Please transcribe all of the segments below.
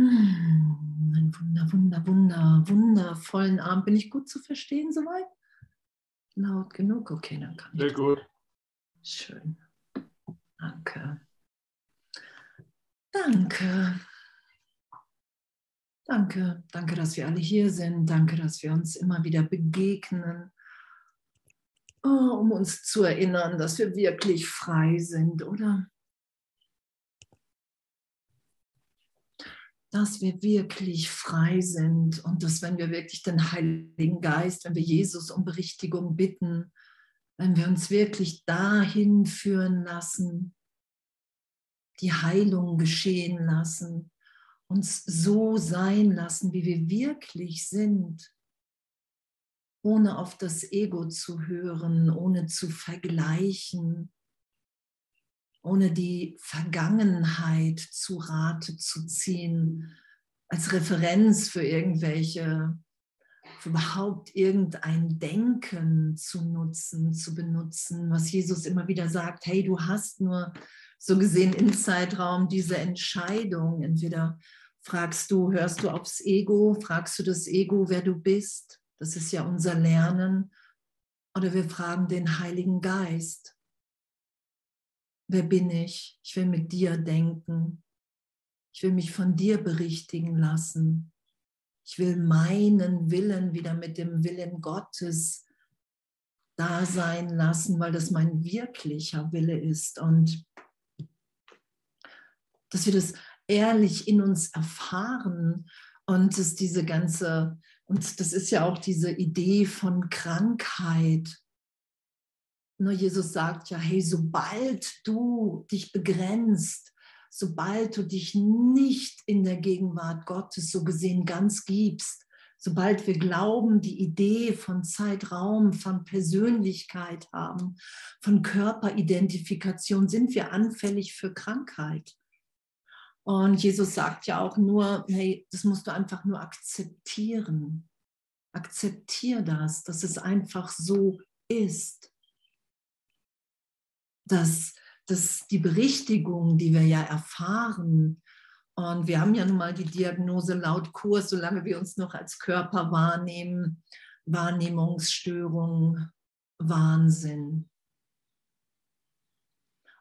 Hm, einen wunder, wunder, wunder, wundervollen Abend. Bin ich gut zu verstehen soweit? Laut genug? Okay, dann kann ich. Sehr gut. Schön. Danke. Danke. Danke. Danke, dass wir alle hier sind. Danke, dass wir uns immer wieder begegnen, oh, um uns zu erinnern, dass wir wirklich frei sind, oder? Dass wir wirklich frei sind und dass wenn wir wirklich den Heiligen Geist, wenn wir Jesus um Berichtigung bitten, wenn wir uns wirklich dahin führen lassen, die Heilung geschehen lassen, uns so sein lassen, wie wir wirklich sind, ohne auf das Ego zu hören, ohne zu vergleichen, ohne die Vergangenheit zu Rate zu ziehen, als Referenz für irgendwelche, für überhaupt irgendein Denken zu nutzen, zu benutzen, was Jesus immer wieder sagt, hey, du hast nur so gesehen im Zeitraum diese Entscheidung. Entweder fragst du, hörst du aufs Ego, fragst du das Ego, wer du bist, das ist ja unser Lernen, oder wir fragen den Heiligen Geist, wer bin ich? Ich will mit dir denken. Ich will mich von dir berichtigen lassen. Ich will meinen Willen wieder mit dem Willen Gottes da sein lassen, weil das mein wirklicher Wille ist. Und dass wir das ehrlich in uns erfahren und dass diese ganze, und das ist ja auch diese Idee von Krankheit, nur Jesus sagt ja, hey, sobald du dich begrenzt, sobald du dich nicht in der Gegenwart Gottes so gesehen ganz gibst, sobald wir glauben, die Idee von Zeitraum, von Persönlichkeit haben, von Körperidentifikation, sind wir anfällig für Krankheit. Und Jesus sagt ja auch nur, hey, das musst du einfach nur akzeptieren. Akzeptier das, dass es einfach so ist dass, dass die Berichtigung, die wir ja erfahren, und wir haben ja nun mal die Diagnose laut Kurs, solange wir uns noch als Körper wahrnehmen, Wahrnehmungsstörung, Wahnsinn.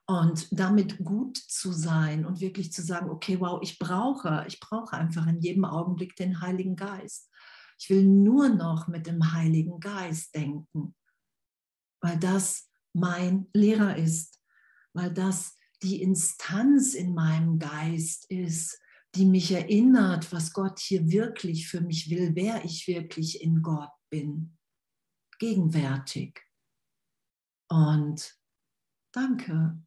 Und damit gut zu sein und wirklich zu sagen, okay, wow, ich brauche, ich brauche einfach in jedem Augenblick den Heiligen Geist. Ich will nur noch mit dem Heiligen Geist denken, weil das mein Lehrer ist, weil das die Instanz in meinem Geist ist, die mich erinnert, was Gott hier wirklich für mich will, wer ich wirklich in Gott bin. Gegenwärtig. Und danke.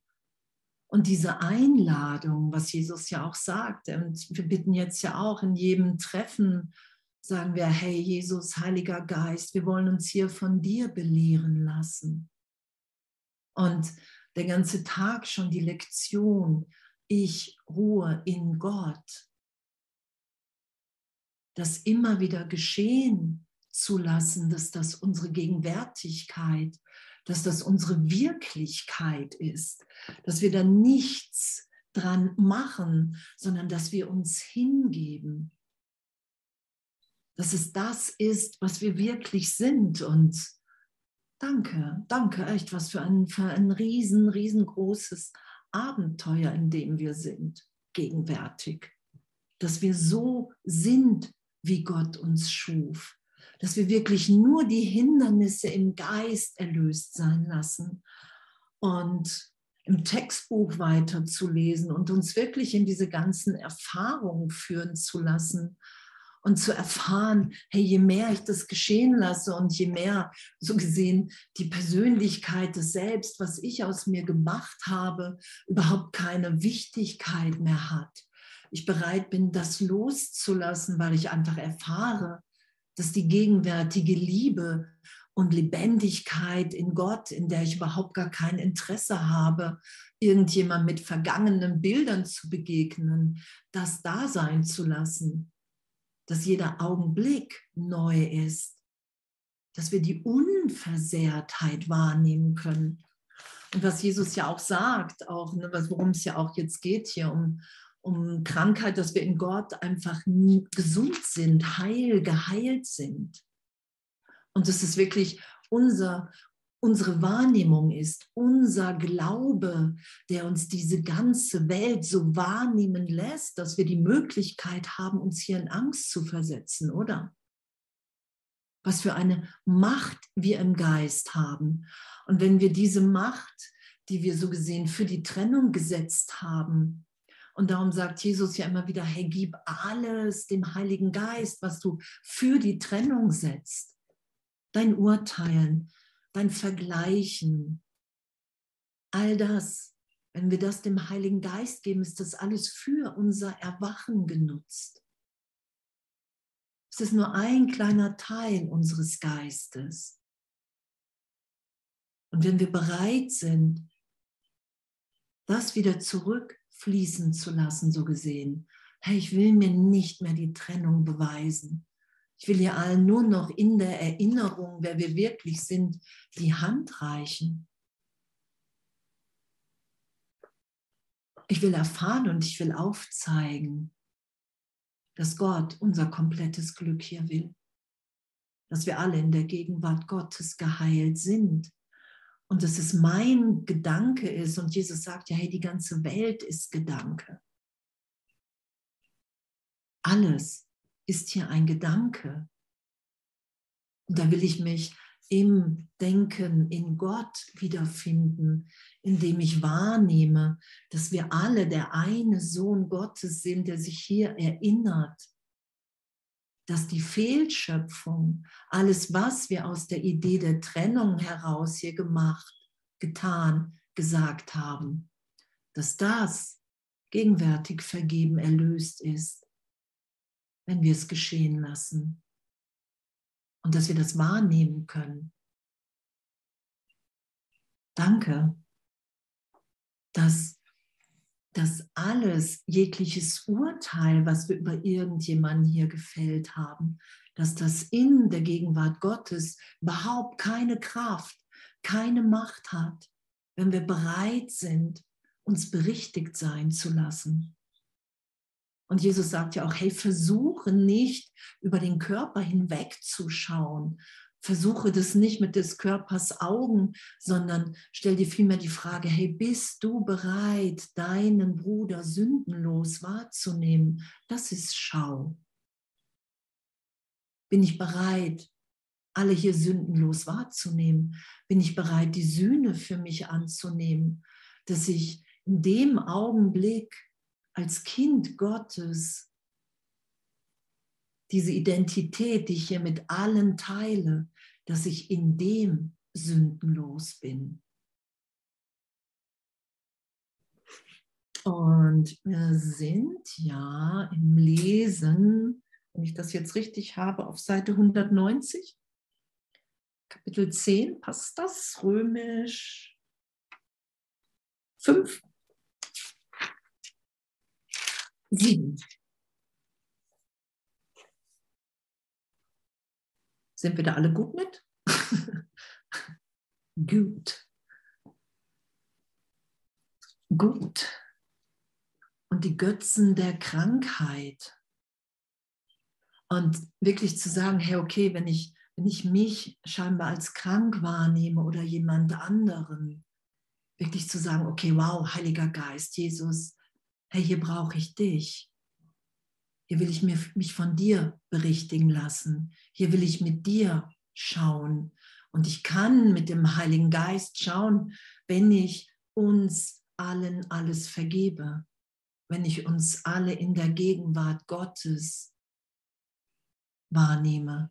Und diese Einladung, was Jesus ja auch sagt, und wir bitten jetzt ja auch in jedem Treffen, sagen wir, hey Jesus, Heiliger Geist, wir wollen uns hier von dir belehren lassen. Und der ganze Tag schon die Lektion, ich ruhe in Gott. Das immer wieder geschehen zu lassen, dass das unsere Gegenwärtigkeit, dass das unsere Wirklichkeit ist, dass wir da nichts dran machen, sondern dass wir uns hingeben. Dass es das ist, was wir wirklich sind und Danke, danke, echt, was für ein, für ein riesen, riesengroßes Abenteuer, in dem wir sind, gegenwärtig. Dass wir so sind, wie Gott uns schuf. Dass wir wirklich nur die Hindernisse im Geist erlöst sein lassen und im Textbuch weiterzulesen und uns wirklich in diese ganzen Erfahrungen führen zu lassen und zu erfahren, hey, je mehr ich das geschehen lasse und je mehr so gesehen die Persönlichkeit des Selbst, was ich aus mir gemacht habe, überhaupt keine Wichtigkeit mehr hat. Ich bereit bin, das loszulassen, weil ich einfach erfahre, dass die gegenwärtige Liebe und Lebendigkeit in Gott, in der ich überhaupt gar kein Interesse habe, irgendjemand mit vergangenen Bildern zu begegnen, das da sein zu lassen dass jeder Augenblick neu ist, dass wir die Unversehrtheit wahrnehmen können. Und was Jesus ja auch sagt, auch ne, worum es ja auch jetzt geht hier, um, um Krankheit, dass wir in Gott einfach gesund sind, heil, geheilt sind. Und dass es wirklich unser, unsere Wahrnehmung ist, unser Glaube, der uns diese ganze Welt so wahrnehmen lässt, dass wir die Möglichkeit haben, uns hier in Angst zu versetzen, oder? Was für eine Macht wir im Geist haben. Und wenn wir diese Macht, die wir so gesehen für die Trennung gesetzt haben, und darum sagt Jesus ja immer wieder, hey, gib alles dem Heiligen Geist, was du für die Trennung setzt. Dein Urteilen, dein Vergleichen, all das, wenn wir das dem Heiligen Geist geben, ist das alles für unser Erwachen genutzt. Es ist nur ein kleiner Teil unseres Geistes. Und wenn wir bereit sind, das wieder zurück fließen zu lassen, so gesehen. Hey, ich will mir nicht mehr die Trennung beweisen. Ich will ihr allen nur noch in der Erinnerung, wer wir wirklich sind, die Hand reichen. Ich will erfahren und ich will aufzeigen, dass Gott unser komplettes Glück hier will. Dass wir alle in der Gegenwart Gottes geheilt sind und dass es mein Gedanke ist. Und Jesus sagt ja, hey, die ganze Welt ist Gedanke. Alles ist hier ein Gedanke. Und da will ich mich im Denken in Gott wiederfinden, indem ich wahrnehme, dass wir alle der eine Sohn Gottes sind, der sich hier erinnert, dass die Fehlschöpfung, alles, was wir aus der Idee der Trennung heraus hier gemacht, getan, gesagt haben, dass das gegenwärtig vergeben, erlöst ist, wenn wir es geschehen lassen und dass wir das wahrnehmen können. Danke, dass dass alles, jegliches Urteil, was wir über irgendjemanden hier gefällt haben, dass das in der Gegenwart Gottes überhaupt keine Kraft, keine Macht hat, wenn wir bereit sind, uns berichtigt sein zu lassen. Und Jesus sagt ja auch, hey, versuche nicht über den Körper hinwegzuschauen, versuche das nicht mit des Körpers Augen, sondern stell dir vielmehr die Frage, hey, bist du bereit, deinen Bruder sündenlos wahrzunehmen? Das ist Schau. Bin ich bereit, alle hier sündenlos wahrzunehmen? Bin ich bereit, die Sühne für mich anzunehmen, dass ich in dem Augenblick als Kind Gottes diese Identität, die ich hier mit allen teile, dass ich in dem sündenlos bin. Und wir sind ja im Lesen, wenn ich das jetzt richtig habe, auf Seite 190, Kapitel 10, passt das? Römisch 5, 7. Sind wir da alle gut mit? gut. Gut. Und die Götzen der Krankheit. Und wirklich zu sagen, hey, okay, wenn ich, wenn ich mich scheinbar als krank wahrnehme oder jemand anderen, wirklich zu sagen, okay, wow, Heiliger Geist, Jesus, hey, hier brauche ich dich. Hier will ich mich von dir berichtigen lassen. Hier will ich mit dir schauen. Und ich kann mit dem Heiligen Geist schauen, wenn ich uns allen alles vergebe, wenn ich uns alle in der Gegenwart Gottes wahrnehme,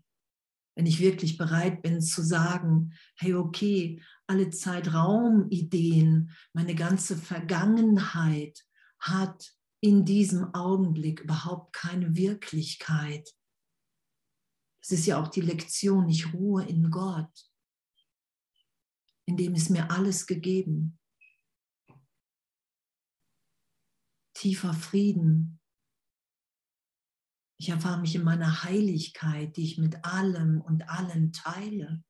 wenn ich wirklich bereit bin zu sagen, hey, okay, alle Zeitraumideen, meine ganze Vergangenheit hat in diesem Augenblick überhaupt keine Wirklichkeit. Es ist ja auch die Lektion, ich ruhe in Gott, in dem ist mir alles gegeben. Tiefer Frieden. Ich erfahre mich in meiner Heiligkeit, die ich mit allem und allen teile.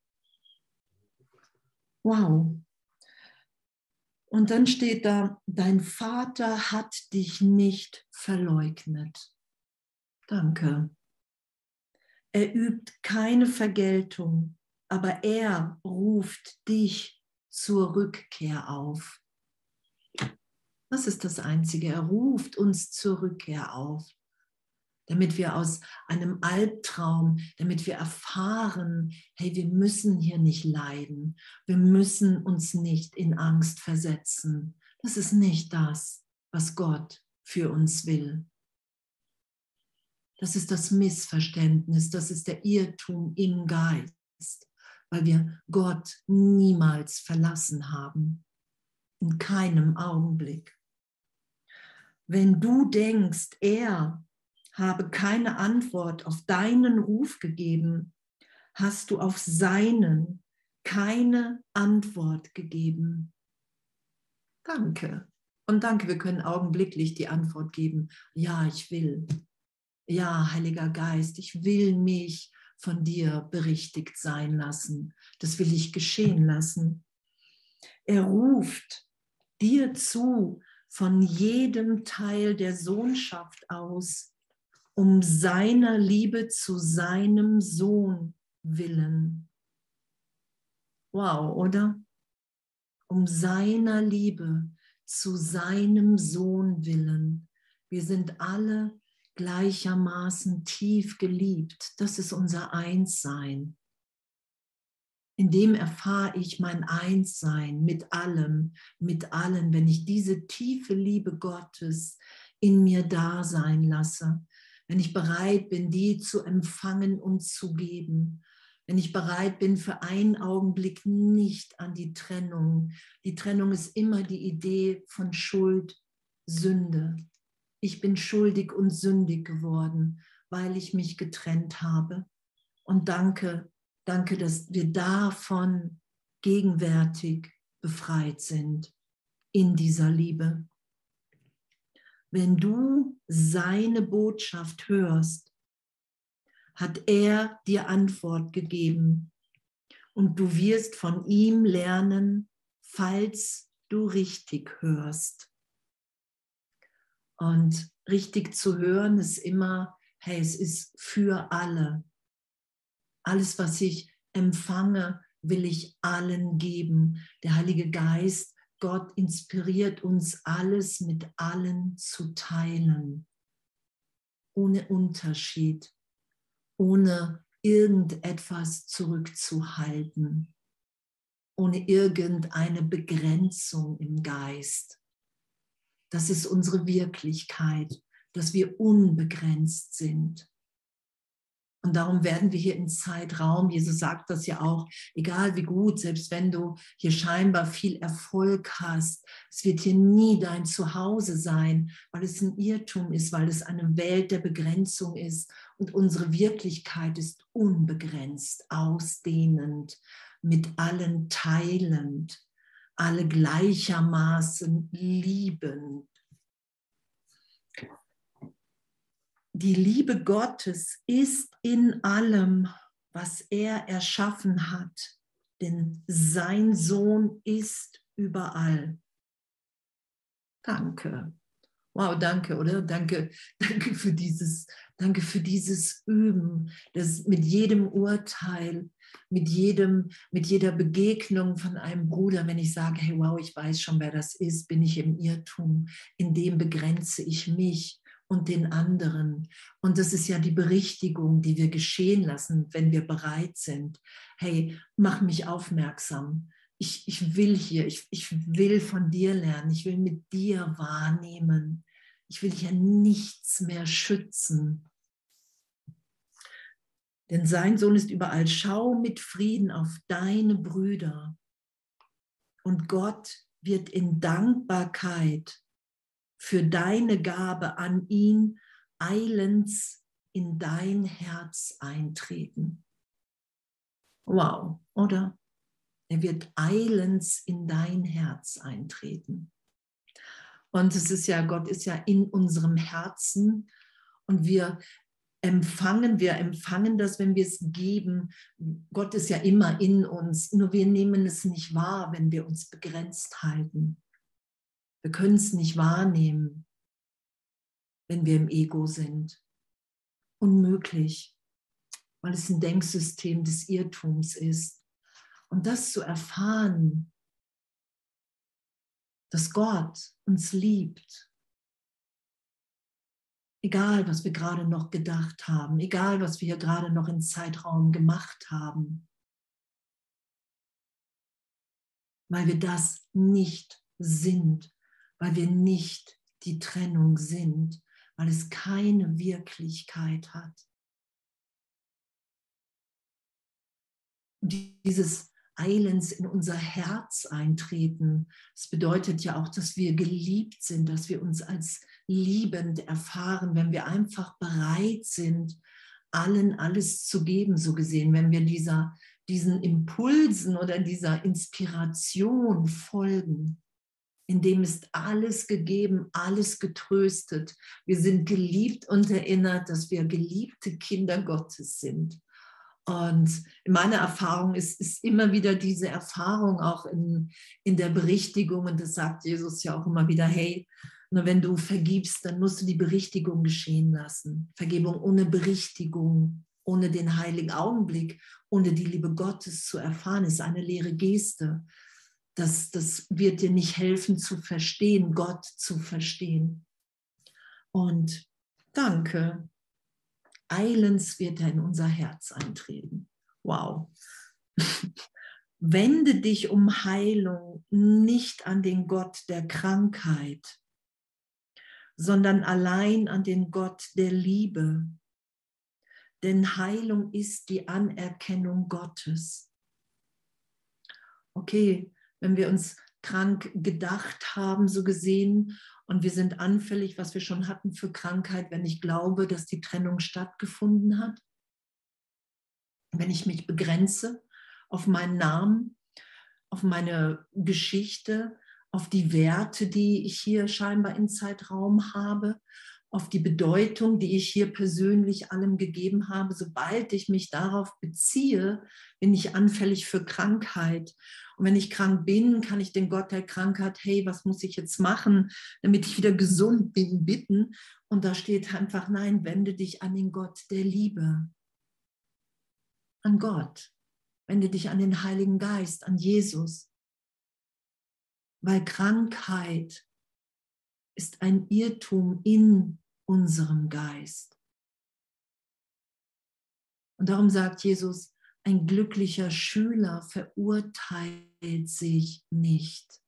Wow. Und dann steht da, dein Vater hat dich nicht verleugnet. Danke. Er übt keine Vergeltung, aber er ruft dich zur Rückkehr auf. Das ist das Einzige. Er ruft uns zur Rückkehr auf, damit wir aus einem Albtraum, damit wir erfahren, hey, wir müssen hier nicht leiden. Wir müssen uns nicht in Angst versetzen. Das ist nicht das, was Gott für uns will. Das ist das Missverständnis, das ist der Irrtum im Geist, weil wir Gott niemals verlassen haben. In keinem Augenblick. Wenn du denkst, er habe keine Antwort auf deinen Ruf gegeben, hast du auf seinen keine Antwort gegeben. Danke. Und danke, wir können augenblicklich die Antwort geben. Ja, ich will. Ja, Heiliger Geist, ich will mich von dir berichtigt sein lassen. Das will ich geschehen lassen. Er ruft dir zu, von jedem Teil der Sohnschaft aus, um seiner Liebe zu seinem Sohn willen. Wow, oder? Um seiner Liebe zu seinem Sohn willen. Wir sind alle gleichermaßen tief geliebt. Das ist unser Einssein in dem erfahre ich mein Einssein mit allem, mit allen, wenn ich diese tiefe Liebe Gottes in mir da sein lasse, wenn ich bereit bin, die zu empfangen und zu geben, wenn ich bereit bin, für einen Augenblick nicht an die Trennung. Die Trennung ist immer die Idee von Schuld, Sünde. Ich bin schuldig und sündig geworden, weil ich mich getrennt habe. Und danke, Danke, dass wir davon gegenwärtig befreit sind in dieser Liebe. Wenn du seine Botschaft hörst, hat er dir Antwort gegeben und du wirst von ihm lernen, falls du richtig hörst. Und richtig zu hören ist immer, hey, es ist für alle. Alles, was ich empfange, will ich allen geben. Der Heilige Geist, Gott inspiriert uns, alles mit allen zu teilen. Ohne Unterschied, ohne irgendetwas zurückzuhalten, ohne irgendeine Begrenzung im Geist. Das ist unsere Wirklichkeit, dass wir unbegrenzt sind. Und darum werden wir hier im Zeitraum, Jesus sagt das ja auch, egal wie gut, selbst wenn du hier scheinbar viel Erfolg hast, es wird hier nie dein Zuhause sein, weil es ein Irrtum ist, weil es eine Welt der Begrenzung ist. Und unsere Wirklichkeit ist unbegrenzt, ausdehnend, mit allen teilend, alle gleichermaßen liebend die Liebe Gottes ist in allem, was er erschaffen hat, denn sein Sohn ist überall. Danke. Wow, danke, oder? Danke, danke für dieses, danke für dieses Üben, das mit jedem Urteil, mit jedem, mit jeder Begegnung von einem Bruder, wenn ich sage, hey, wow, ich weiß schon, wer das ist, bin ich im Irrtum, in dem begrenze ich mich und den anderen. Und das ist ja die Berichtigung, die wir geschehen lassen, wenn wir bereit sind. Hey, mach mich aufmerksam. Ich, ich will hier, ich, ich will von dir lernen, ich will mit dir wahrnehmen. Ich will hier nichts mehr schützen. Denn sein Sohn ist überall. Schau mit Frieden auf deine Brüder. Und Gott wird in Dankbarkeit für deine Gabe an ihn eilends in dein Herz eintreten. Wow, oder? Er wird eilends in dein Herz eintreten. Und es ist ja, Gott ist ja in unserem Herzen und wir empfangen, wir empfangen das, wenn wir es geben. Gott ist ja immer in uns, nur wir nehmen es nicht wahr, wenn wir uns begrenzt halten. Wir können es nicht wahrnehmen, wenn wir im Ego sind. Unmöglich, weil es ein Denksystem des Irrtums ist. Und das zu erfahren, dass Gott uns liebt, egal was wir gerade noch gedacht haben, egal was wir gerade noch im Zeitraum gemacht haben, weil wir das nicht sind, weil wir nicht die Trennung sind, weil es keine Wirklichkeit hat. Dieses Eilends in unser Herz eintreten, das bedeutet ja auch, dass wir geliebt sind, dass wir uns als liebend erfahren, wenn wir einfach bereit sind, allen alles zu geben, so gesehen, wenn wir dieser, diesen Impulsen oder dieser Inspiration folgen. In dem ist alles gegeben, alles getröstet. Wir sind geliebt und erinnert, dass wir geliebte Kinder Gottes sind. Und in meiner Erfahrung ist, ist immer wieder diese Erfahrung auch in, in der Berichtigung, und das sagt Jesus ja auch immer wieder, hey, nur wenn du vergibst, dann musst du die Berichtigung geschehen lassen. Vergebung ohne Berichtigung, ohne den heiligen Augenblick, ohne die Liebe Gottes zu erfahren, ist eine leere Geste. Das, das wird dir nicht helfen zu verstehen, Gott zu verstehen. Und danke. Eilends wird er in unser Herz eintreten. Wow. Wende dich um Heilung nicht an den Gott der Krankheit, sondern allein an den Gott der Liebe. Denn Heilung ist die Anerkennung Gottes. Okay, wenn wir uns krank gedacht haben, so gesehen, und wir sind anfällig, was wir schon hatten für Krankheit, wenn ich glaube, dass die Trennung stattgefunden hat, wenn ich mich begrenze auf meinen Namen, auf meine Geschichte, auf die Werte, die ich hier scheinbar im Zeitraum habe, auf die Bedeutung, die ich hier persönlich allem gegeben habe. Sobald ich mich darauf beziehe, bin ich anfällig für Krankheit. Und wenn ich krank bin, kann ich den Gott der Krankheit, hey, was muss ich jetzt machen, damit ich wieder gesund bin, bitten. Und da steht einfach, nein, wende dich an den Gott der Liebe. An Gott. Wende dich an den Heiligen Geist, an Jesus. Weil Krankheit ist ein Irrtum in unserem Geist. Und darum sagt Jesus, ein glücklicher Schüler verurteilt sich nicht.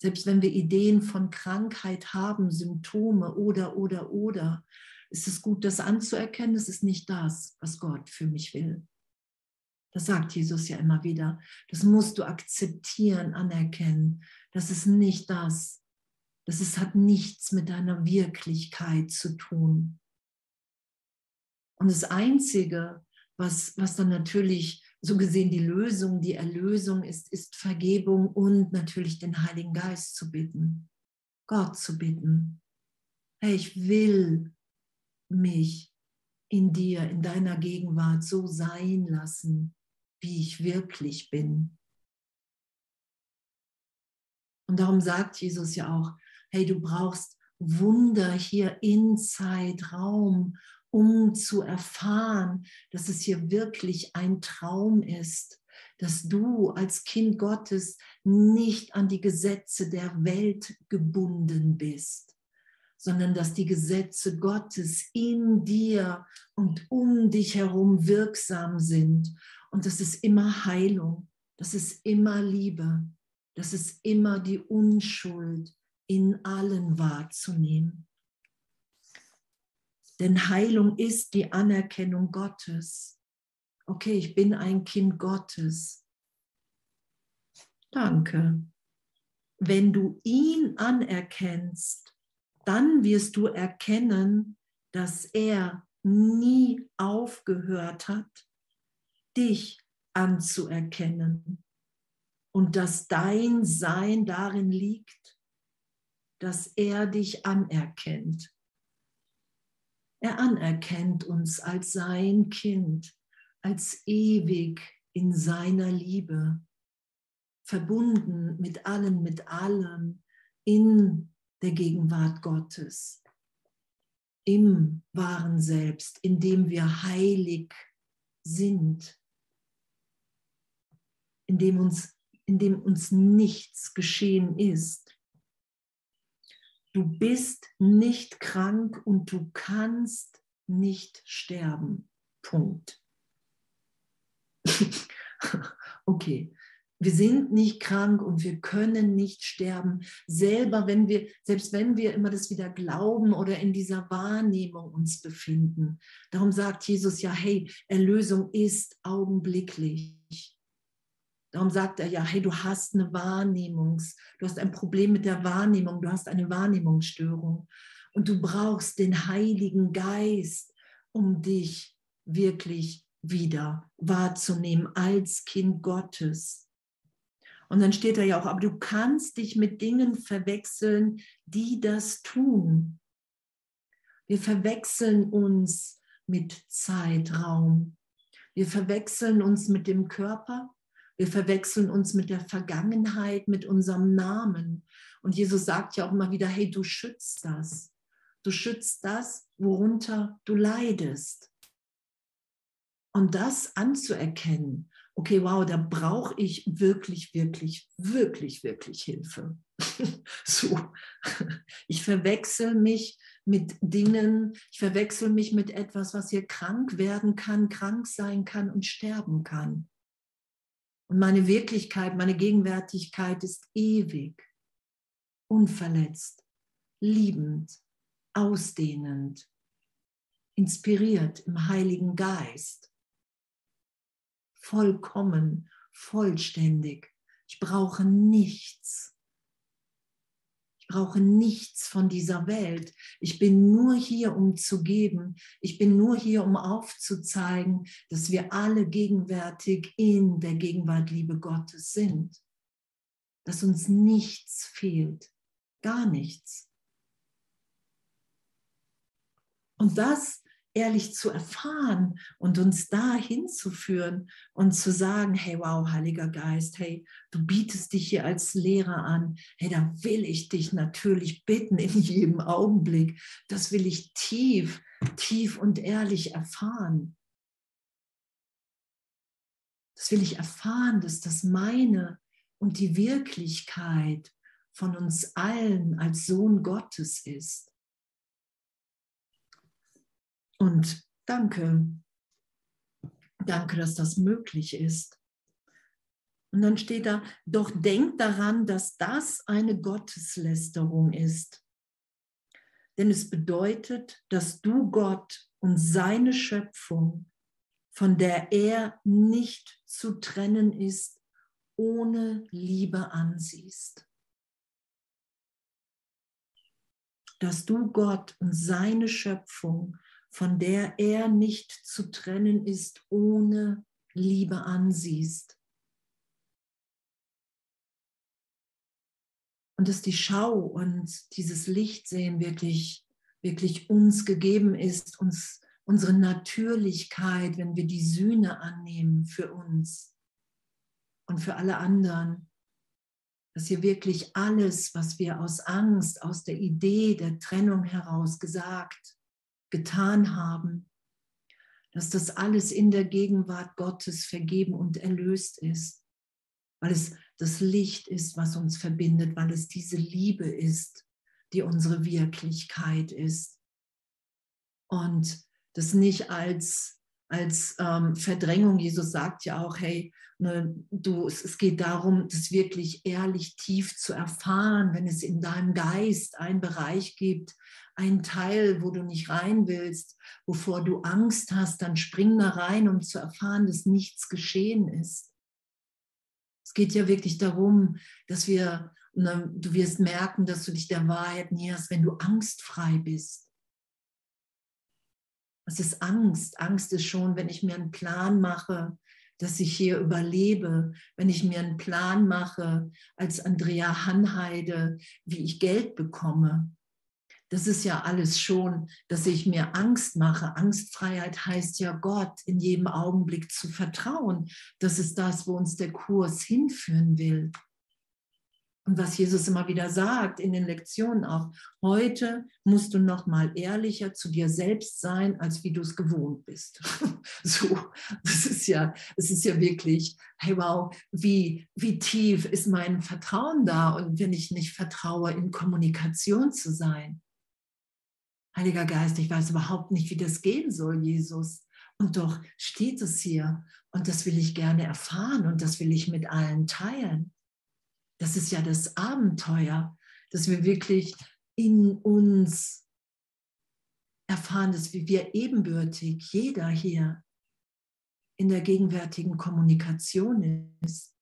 Selbst wenn wir Ideen von Krankheit haben, Symptome oder, oder, oder, ist es gut, das anzuerkennen, es ist nicht das, was Gott für mich will. Das sagt Jesus ja immer wieder. Das musst du akzeptieren, anerkennen. Das ist nicht das. Das ist, hat nichts mit deiner Wirklichkeit zu tun. Und das Einzige, was, was dann natürlich so gesehen die Lösung, die Erlösung ist, ist Vergebung und natürlich den Heiligen Geist zu bitten, Gott zu bitten. Hey, ich will mich in dir, in deiner Gegenwart so sein lassen, wie ich wirklich bin. Und darum sagt Jesus ja auch, hey, du brauchst Wunder hier in Zeitraum, um zu erfahren, dass es hier wirklich ein Traum ist, dass du als Kind Gottes nicht an die Gesetze der Welt gebunden bist, sondern dass die Gesetze Gottes in dir und um dich herum wirksam sind. Und das ist immer Heilung, das ist immer Liebe, das ist immer die Unschuld in allen wahrzunehmen. Denn Heilung ist die Anerkennung Gottes. Okay, ich bin ein Kind Gottes. Danke. Wenn du ihn anerkennst, dann wirst du erkennen, dass er nie aufgehört hat, dich anzuerkennen und dass dein Sein darin liegt, dass er dich anerkennt. Er anerkennt uns als sein Kind, als ewig in seiner Liebe, verbunden mit allen, mit allem, in der Gegenwart Gottes, im wahren Selbst, in dem wir heilig sind, in dem uns, in dem uns nichts geschehen ist. Du bist nicht krank und du kannst nicht sterben. Punkt. okay, wir sind nicht krank und wir können nicht sterben. Selber, wenn wir, selbst wenn wir immer das wieder glauben oder in dieser Wahrnehmung uns befinden. Darum sagt Jesus ja, hey, Erlösung ist augenblicklich. Darum sagt er ja, hey, du hast eine Wahrnehmungs, du hast ein Problem mit der Wahrnehmung, du hast eine Wahrnehmungsstörung und du brauchst den Heiligen Geist, um dich wirklich wieder wahrzunehmen als Kind Gottes. Und dann steht da ja auch, aber du kannst dich mit Dingen verwechseln, die das tun. Wir verwechseln uns mit Zeitraum. Wir verwechseln uns mit dem Körper. Wir verwechseln uns mit der Vergangenheit, mit unserem Namen. Und Jesus sagt ja auch immer wieder, hey, du schützt das. Du schützt das, worunter du leidest. Und das anzuerkennen okay, wow, da brauche ich wirklich, wirklich, wirklich, wirklich Hilfe. so, ich verwechsel mich mit Dingen, ich verwechsel mich mit etwas, was hier krank werden kann, krank sein kann und sterben kann. Und meine Wirklichkeit, meine Gegenwärtigkeit ist ewig, unverletzt, liebend, ausdehnend, inspiriert im Heiligen Geist vollkommen, vollständig. Ich brauche nichts. Brauche nichts von dieser Welt. Ich bin nur hier, um zu geben. Ich bin nur hier, um aufzuzeigen, dass wir alle gegenwärtig in der Gegenwart Liebe Gottes sind. Dass uns nichts fehlt. Gar nichts. Und das ehrlich zu erfahren und uns da hinzuführen und zu sagen, hey, wow, Heiliger Geist, hey, du bietest dich hier als Lehrer an. Hey, da will ich dich natürlich bitten in jedem Augenblick. Das will ich tief, tief und ehrlich erfahren. Das will ich erfahren, dass das meine und die Wirklichkeit von uns allen als Sohn Gottes ist. Und danke, danke, dass das möglich ist. Und dann steht da, doch denkt daran, dass das eine Gotteslästerung ist. Denn es bedeutet, dass du Gott und seine Schöpfung, von der er nicht zu trennen ist, ohne Liebe ansiehst. Dass du Gott und seine Schöpfung, von der er nicht zu trennen ist, ohne Liebe ansiehst. Und dass die Schau und dieses Lichtsehen wirklich, wirklich uns gegeben ist, uns unsere Natürlichkeit, wenn wir die Sühne annehmen für uns und für alle anderen. Dass hier wirklich alles, was wir aus Angst, aus der Idee der Trennung heraus gesagt getan haben, dass das alles in der Gegenwart Gottes vergeben und erlöst ist, weil es das Licht ist, was uns verbindet, weil es diese Liebe ist, die unsere Wirklichkeit ist. Und das nicht als, als ähm, Verdrängung, Jesus sagt ja auch, hey, ne, du, es, es geht darum, das wirklich ehrlich tief zu erfahren, wenn es in deinem Geist einen Bereich gibt, ein Teil, wo du nicht rein willst, wovor du Angst hast, dann spring da rein, um zu erfahren, dass nichts geschehen ist. Es geht ja wirklich darum, dass wir, ne, du wirst merken, dass du dich der Wahrheit näherst, wenn du angstfrei bist. Was ist Angst? Angst ist schon, wenn ich mir einen Plan mache, dass ich hier überlebe, wenn ich mir einen Plan mache als Andrea Hanheide, wie ich Geld bekomme, das ist ja alles schon, dass ich mir Angst mache. Angstfreiheit heißt ja Gott in jedem Augenblick zu vertrauen. Das ist das, wo uns der Kurs hinführen will. Und was Jesus immer wieder sagt in den Lektionen auch, heute musst du noch mal ehrlicher zu dir selbst sein, als wie du es gewohnt bist. so, das ist ja, es ist ja wirklich, hey wow, wie, wie tief ist mein Vertrauen da und wenn ich nicht vertraue, in Kommunikation zu sein. Heiliger Geist, ich weiß überhaupt nicht, wie das gehen soll, Jesus. Und doch steht es hier und das will ich gerne erfahren und das will ich mit allen teilen das ist ja das Abenteuer, dass wir wirklich in uns erfahren, dass wir ebenbürtig, jeder hier in der gegenwärtigen Kommunikation ist.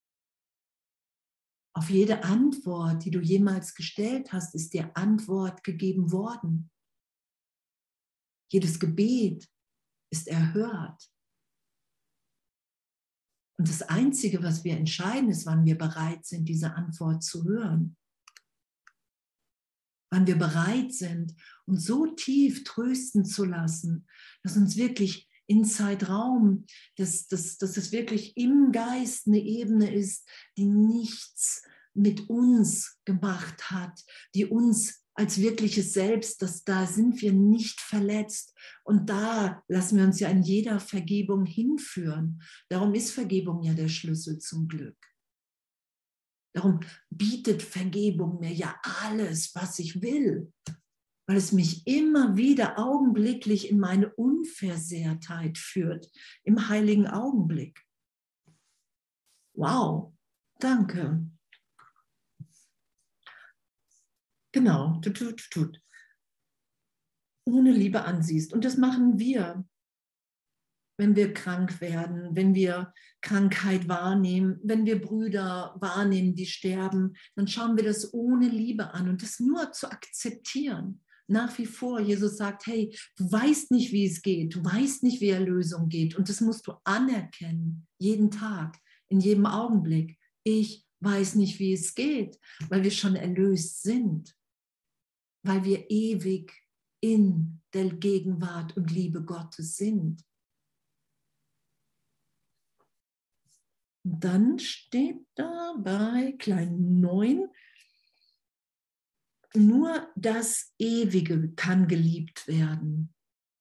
Auf jede Antwort, die du jemals gestellt hast, ist dir Antwort gegeben worden. Jedes Gebet ist erhört. Und das Einzige, was wir entscheiden, ist, wann wir bereit sind, diese Antwort zu hören. Wann wir bereit sind, uns so tief trösten zu lassen, dass uns wirklich in Zeitraum, dass, dass, dass es wirklich im Geist eine Ebene ist, die nichts mit uns gemacht hat, die uns als wirkliches Selbst, dass da sind wir nicht verletzt. Und da lassen wir uns ja in jeder Vergebung hinführen. Darum ist Vergebung ja der Schlüssel zum Glück. Darum bietet Vergebung mir ja alles, was ich will, weil es mich immer wieder augenblicklich in meine Unversehrtheit führt, im heiligen Augenblick. Wow, danke. Genau, tut, tut, tut. Ohne Liebe ansiehst. Und das machen wir, wenn wir krank werden, wenn wir Krankheit wahrnehmen, wenn wir Brüder wahrnehmen, die sterben, dann schauen wir das ohne Liebe an und das nur zu akzeptieren. Nach wie vor, Jesus sagt, hey, du weißt nicht, wie es geht, du weißt nicht, wie Erlösung geht und das musst du anerkennen, jeden Tag, in jedem Augenblick. Ich weiß nicht, wie es geht, weil wir schon erlöst sind weil wir ewig in der Gegenwart und Liebe Gottes sind. Und dann steht da bei klein 9, nur das Ewige kann geliebt werden,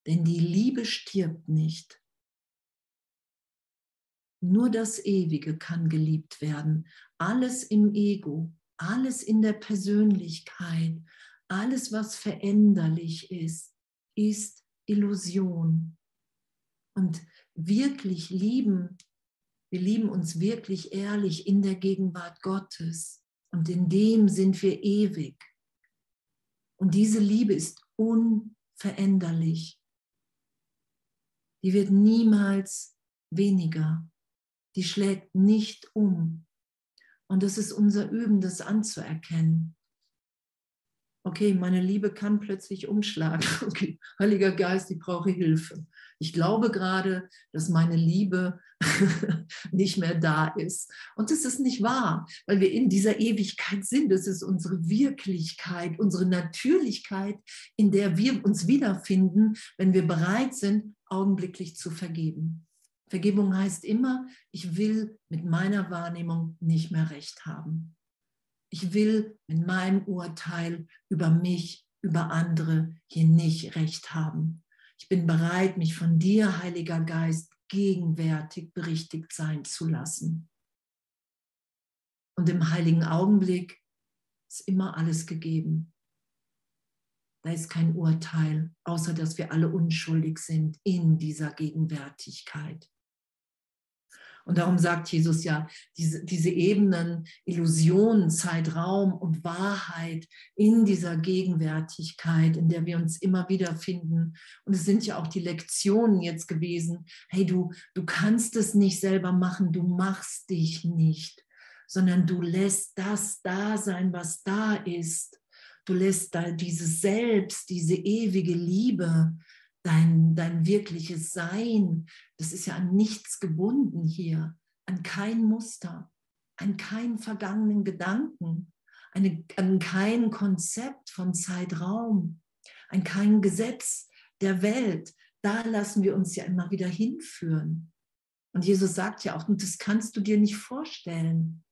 denn die Liebe stirbt nicht. Nur das Ewige kann geliebt werden. Alles im Ego, alles in der Persönlichkeit, alles, was veränderlich ist, ist Illusion. Und wirklich lieben, wir lieben uns wirklich ehrlich in der Gegenwart Gottes. Und in dem sind wir ewig. Und diese Liebe ist unveränderlich. Die wird niemals weniger. Die schlägt nicht um. Und das ist unser Üben, das anzuerkennen okay, meine Liebe kann plötzlich umschlagen. Okay, Heiliger Geist, ich brauche Hilfe. Ich glaube gerade, dass meine Liebe nicht mehr da ist. Und das ist nicht wahr, weil wir in dieser Ewigkeit sind. Das ist unsere Wirklichkeit, unsere Natürlichkeit, in der wir uns wiederfinden, wenn wir bereit sind, augenblicklich zu vergeben. Vergebung heißt immer, ich will mit meiner Wahrnehmung nicht mehr recht haben. Ich will mit meinem Urteil über mich, über andere hier nicht recht haben. Ich bin bereit, mich von dir, Heiliger Geist, gegenwärtig berichtigt sein zu lassen. Und im heiligen Augenblick ist immer alles gegeben. Da ist kein Urteil, außer dass wir alle unschuldig sind in dieser Gegenwärtigkeit. Und darum sagt Jesus ja, diese, diese Ebenen, Illusion, Zeitraum und Wahrheit in dieser Gegenwärtigkeit, in der wir uns immer wieder finden. Und es sind ja auch die Lektionen jetzt gewesen. Hey, du, du kannst es nicht selber machen, du machst dich nicht, sondern du lässt das da sein, was da ist. Du lässt da dieses Selbst, diese ewige Liebe, dein, dein wirkliches Sein, das ist ja an nichts gebunden hier, an kein Muster, an keinen vergangenen Gedanken, eine, an kein Konzept von Zeitraum, an kein Gesetz der Welt. Da lassen wir uns ja immer wieder hinführen. Und Jesus sagt ja auch, und das kannst du dir nicht vorstellen.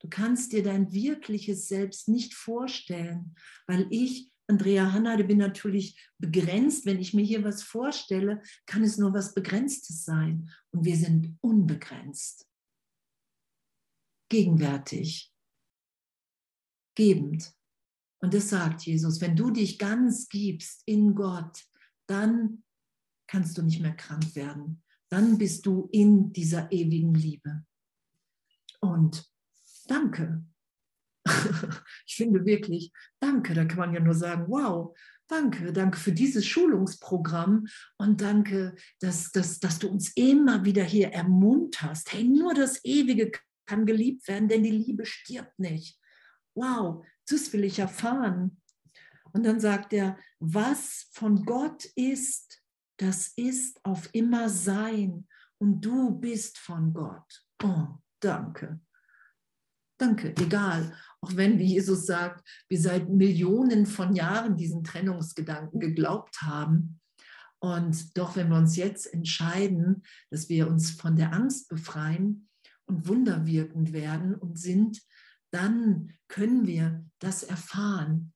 Du kannst dir dein wirkliches Selbst nicht vorstellen, weil ich, Andrea Hannade, bin natürlich begrenzt. Wenn ich mir hier was vorstelle, kann es nur was Begrenztes sein. Und wir sind unbegrenzt. Gegenwärtig. Gebend. Und das sagt Jesus, wenn du dich ganz gibst in Gott, dann kannst du nicht mehr krank werden. Dann bist du in dieser ewigen Liebe. Und danke. ich finde wirklich, danke. Da kann man ja nur sagen, wow, danke, danke für dieses Schulungsprogramm und danke, dass, dass, dass du uns immer wieder hier ermunterst. Hey, nur das Ewige kann geliebt werden, denn die Liebe stirbt nicht. Wow, das will ich erfahren. Und dann sagt er, was von Gott ist, das ist auf immer sein und du bist von Gott. Oh, danke. Danke, egal. Auch wenn, wie Jesus sagt, wir seit Millionen von Jahren diesen Trennungsgedanken geglaubt haben. Und doch, wenn wir uns jetzt entscheiden, dass wir uns von der Angst befreien und wunderwirkend werden und sind, dann können wir das erfahren.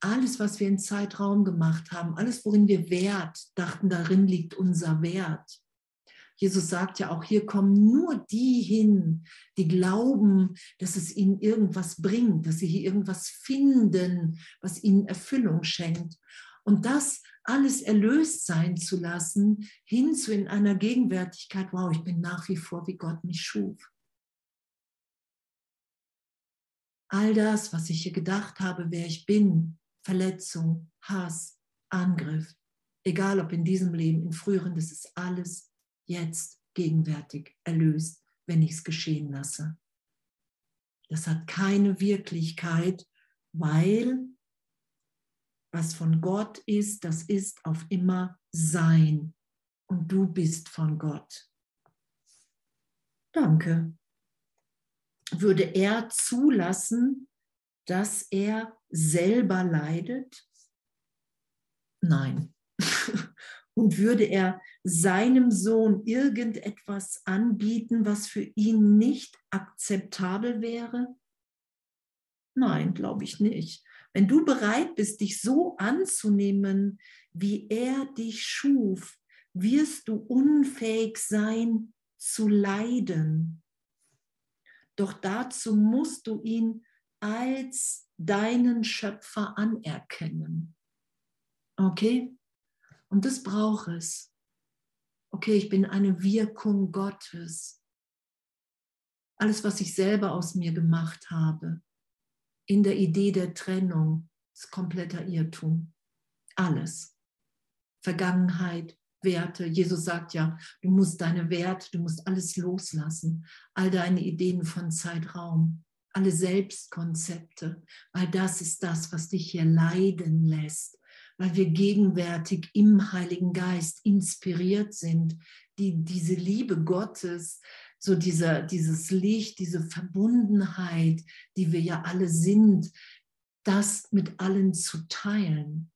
Alles, was wir in Zeitraum gemacht haben, alles, worin wir Wert dachten, darin liegt unser Wert. Jesus sagt ja auch, hier kommen nur die hin, die glauben, dass es ihnen irgendwas bringt, dass sie hier irgendwas finden, was ihnen Erfüllung schenkt. Und das alles erlöst sein zu lassen, hin zu in einer Gegenwärtigkeit, wow, ich bin nach wie vor, wie Gott mich schuf. All das, was ich hier gedacht habe, wer ich bin, Verletzung, Hass, Angriff, egal ob in diesem Leben, in früheren, das ist alles jetzt gegenwärtig erlöst, wenn ich es geschehen lasse. Das hat keine Wirklichkeit, weil was von Gott ist, das ist auf immer sein. Und du bist von Gott. Danke. Würde er zulassen, dass er selber leidet? Nein. Und würde er seinem Sohn irgendetwas anbieten, was für ihn nicht akzeptabel wäre? Nein, glaube ich nicht. Wenn du bereit bist, dich so anzunehmen, wie er dich schuf, wirst du unfähig sein zu leiden. Doch dazu musst du ihn als deinen Schöpfer anerkennen. Okay? Und das braucht es. Okay, ich bin eine Wirkung Gottes. Alles, was ich selber aus mir gemacht habe, in der Idee der Trennung, ist kompletter Irrtum. Alles. Vergangenheit, Werte. Jesus sagt ja, du musst deine Werte, du musst alles loslassen. All deine Ideen von Zeitraum, alle Selbstkonzepte, weil das ist das, was dich hier leiden lässt, weil wir gegenwärtig im Heiligen Geist inspiriert sind, die diese Liebe Gottes, so dieser, dieses Licht, diese Verbundenheit, die wir ja alle sind, das mit allen zu teilen.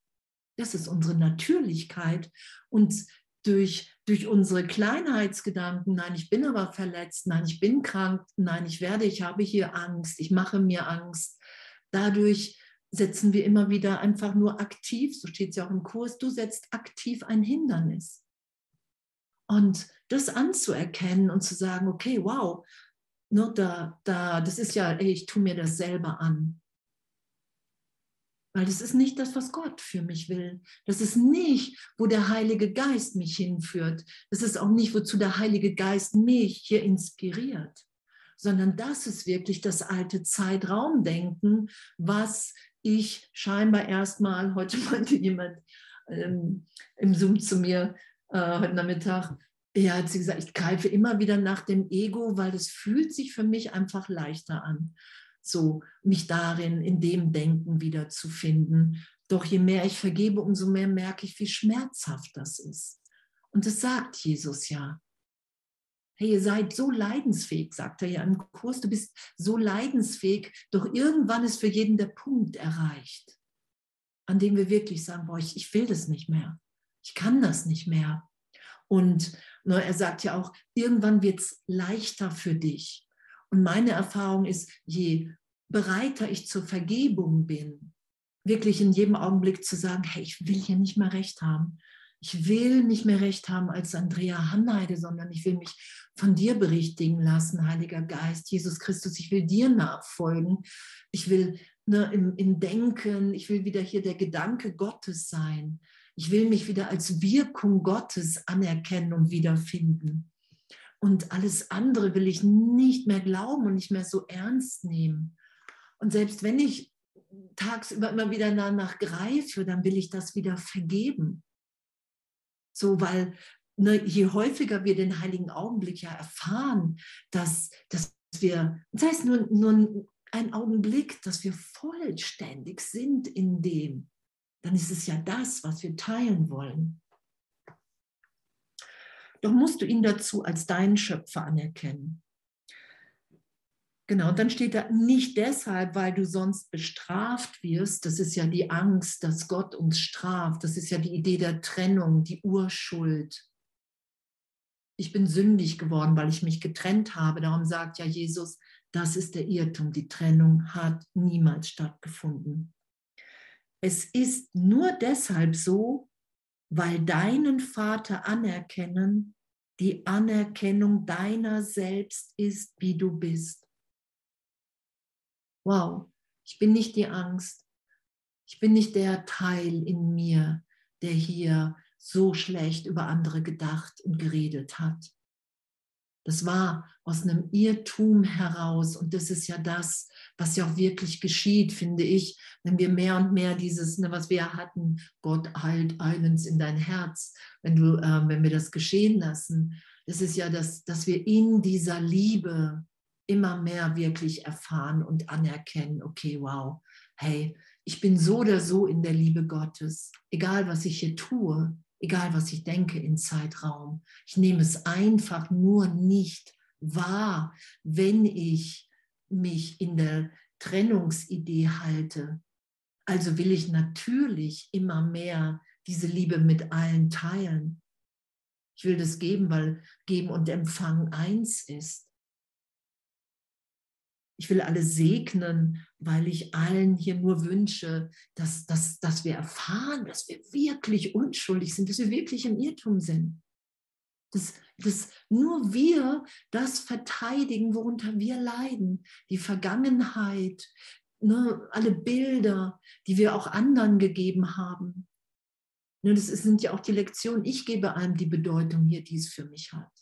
Das ist unsere Natürlichkeit. Und durch, durch unsere Kleinheitsgedanken, nein, ich bin aber verletzt, nein, ich bin krank, nein, ich werde, ich habe hier Angst, ich mache mir Angst. Dadurch setzen wir immer wieder einfach nur aktiv, so steht es ja auch im Kurs, du setzt aktiv ein Hindernis. Und das anzuerkennen und zu sagen, okay, wow, ne, da, da, das ist ja, ey, ich tue mir das selber an. Weil das ist nicht das, was Gott für mich will. Das ist nicht, wo der Heilige Geist mich hinführt. Das ist auch nicht, wozu der Heilige Geist mich hier inspiriert. Sondern das ist wirklich das alte Zeitraumdenken, was ich scheinbar erstmal, heute meinte jemand ähm, im Zoom zu mir äh, heute Nachmittag, ja, hat sie gesagt, ich greife immer wieder nach dem Ego, weil das fühlt sich für mich einfach leichter an, so mich darin, in dem Denken wieder zu finden. Doch je mehr ich vergebe, umso mehr merke ich, wie schmerzhaft das ist. Und das sagt Jesus ja hey, ihr seid so leidensfähig, sagt er ja im Kurs, du bist so leidensfähig, doch irgendwann ist für jeden der Punkt erreicht, an dem wir wirklich sagen, boah, ich, ich will das nicht mehr, ich kann das nicht mehr. Und ne, er sagt ja auch, irgendwann wird es leichter für dich. Und meine Erfahrung ist, je bereiter ich zur Vergebung bin, wirklich in jedem Augenblick zu sagen, hey, ich will hier nicht mehr recht haben. Ich will nicht mehr recht haben als Andrea Hanheide, sondern ich will mich von dir berichtigen lassen, Heiliger Geist, Jesus Christus. Ich will dir nachfolgen. Ich will ne, im, im Denken, ich will wieder hier der Gedanke Gottes sein. Ich will mich wieder als Wirkung Gottes anerkennen und wiederfinden. Und alles andere will ich nicht mehr glauben und nicht mehr so ernst nehmen. Und selbst wenn ich tagsüber immer wieder danach greife, dann will ich das wieder vergeben. So, weil ne, je häufiger wir den heiligen Augenblick ja erfahren, dass, dass wir, das heißt nur, nur ein Augenblick, dass wir vollständig sind in dem, dann ist es ja das, was wir teilen wollen. Doch musst du ihn dazu als deinen Schöpfer anerkennen. Genau, und dann steht da nicht deshalb, weil du sonst bestraft wirst. Das ist ja die Angst, dass Gott uns straft. Das ist ja die Idee der Trennung, die Urschuld. Ich bin sündig geworden, weil ich mich getrennt habe. Darum sagt ja Jesus, das ist der Irrtum. Die Trennung hat niemals stattgefunden. Es ist nur deshalb so, weil deinen Vater anerkennen, die Anerkennung deiner selbst ist, wie du bist wow, ich bin nicht die Angst. Ich bin nicht der Teil in mir, der hier so schlecht über andere gedacht und geredet hat. Das war aus einem Irrtum heraus und das ist ja das, was ja auch wirklich geschieht, finde ich, wenn wir mehr und mehr dieses, ne, was wir hatten, Gott heilt eines in dein Herz, wenn, du, äh, wenn wir das geschehen lassen, das ist ja das, dass wir in dieser Liebe immer mehr wirklich erfahren und anerkennen, okay, wow, hey, ich bin so oder so in der Liebe Gottes, egal was ich hier tue, egal was ich denke in Zeitraum. Ich nehme es einfach nur nicht wahr, wenn ich mich in der Trennungsidee halte. Also will ich natürlich immer mehr diese Liebe mit allen teilen. Ich will das geben, weil Geben und Empfangen eins ist. Ich will alle segnen, weil ich allen hier nur wünsche, dass, dass, dass wir erfahren, dass wir wirklich unschuldig sind, dass wir wirklich im Irrtum sind. Dass, dass nur wir das verteidigen, worunter wir leiden. Die Vergangenheit, ne, alle Bilder, die wir auch anderen gegeben haben. Ne, das sind ja auch die Lektionen. Ich gebe einem die Bedeutung hier, die es für mich hat.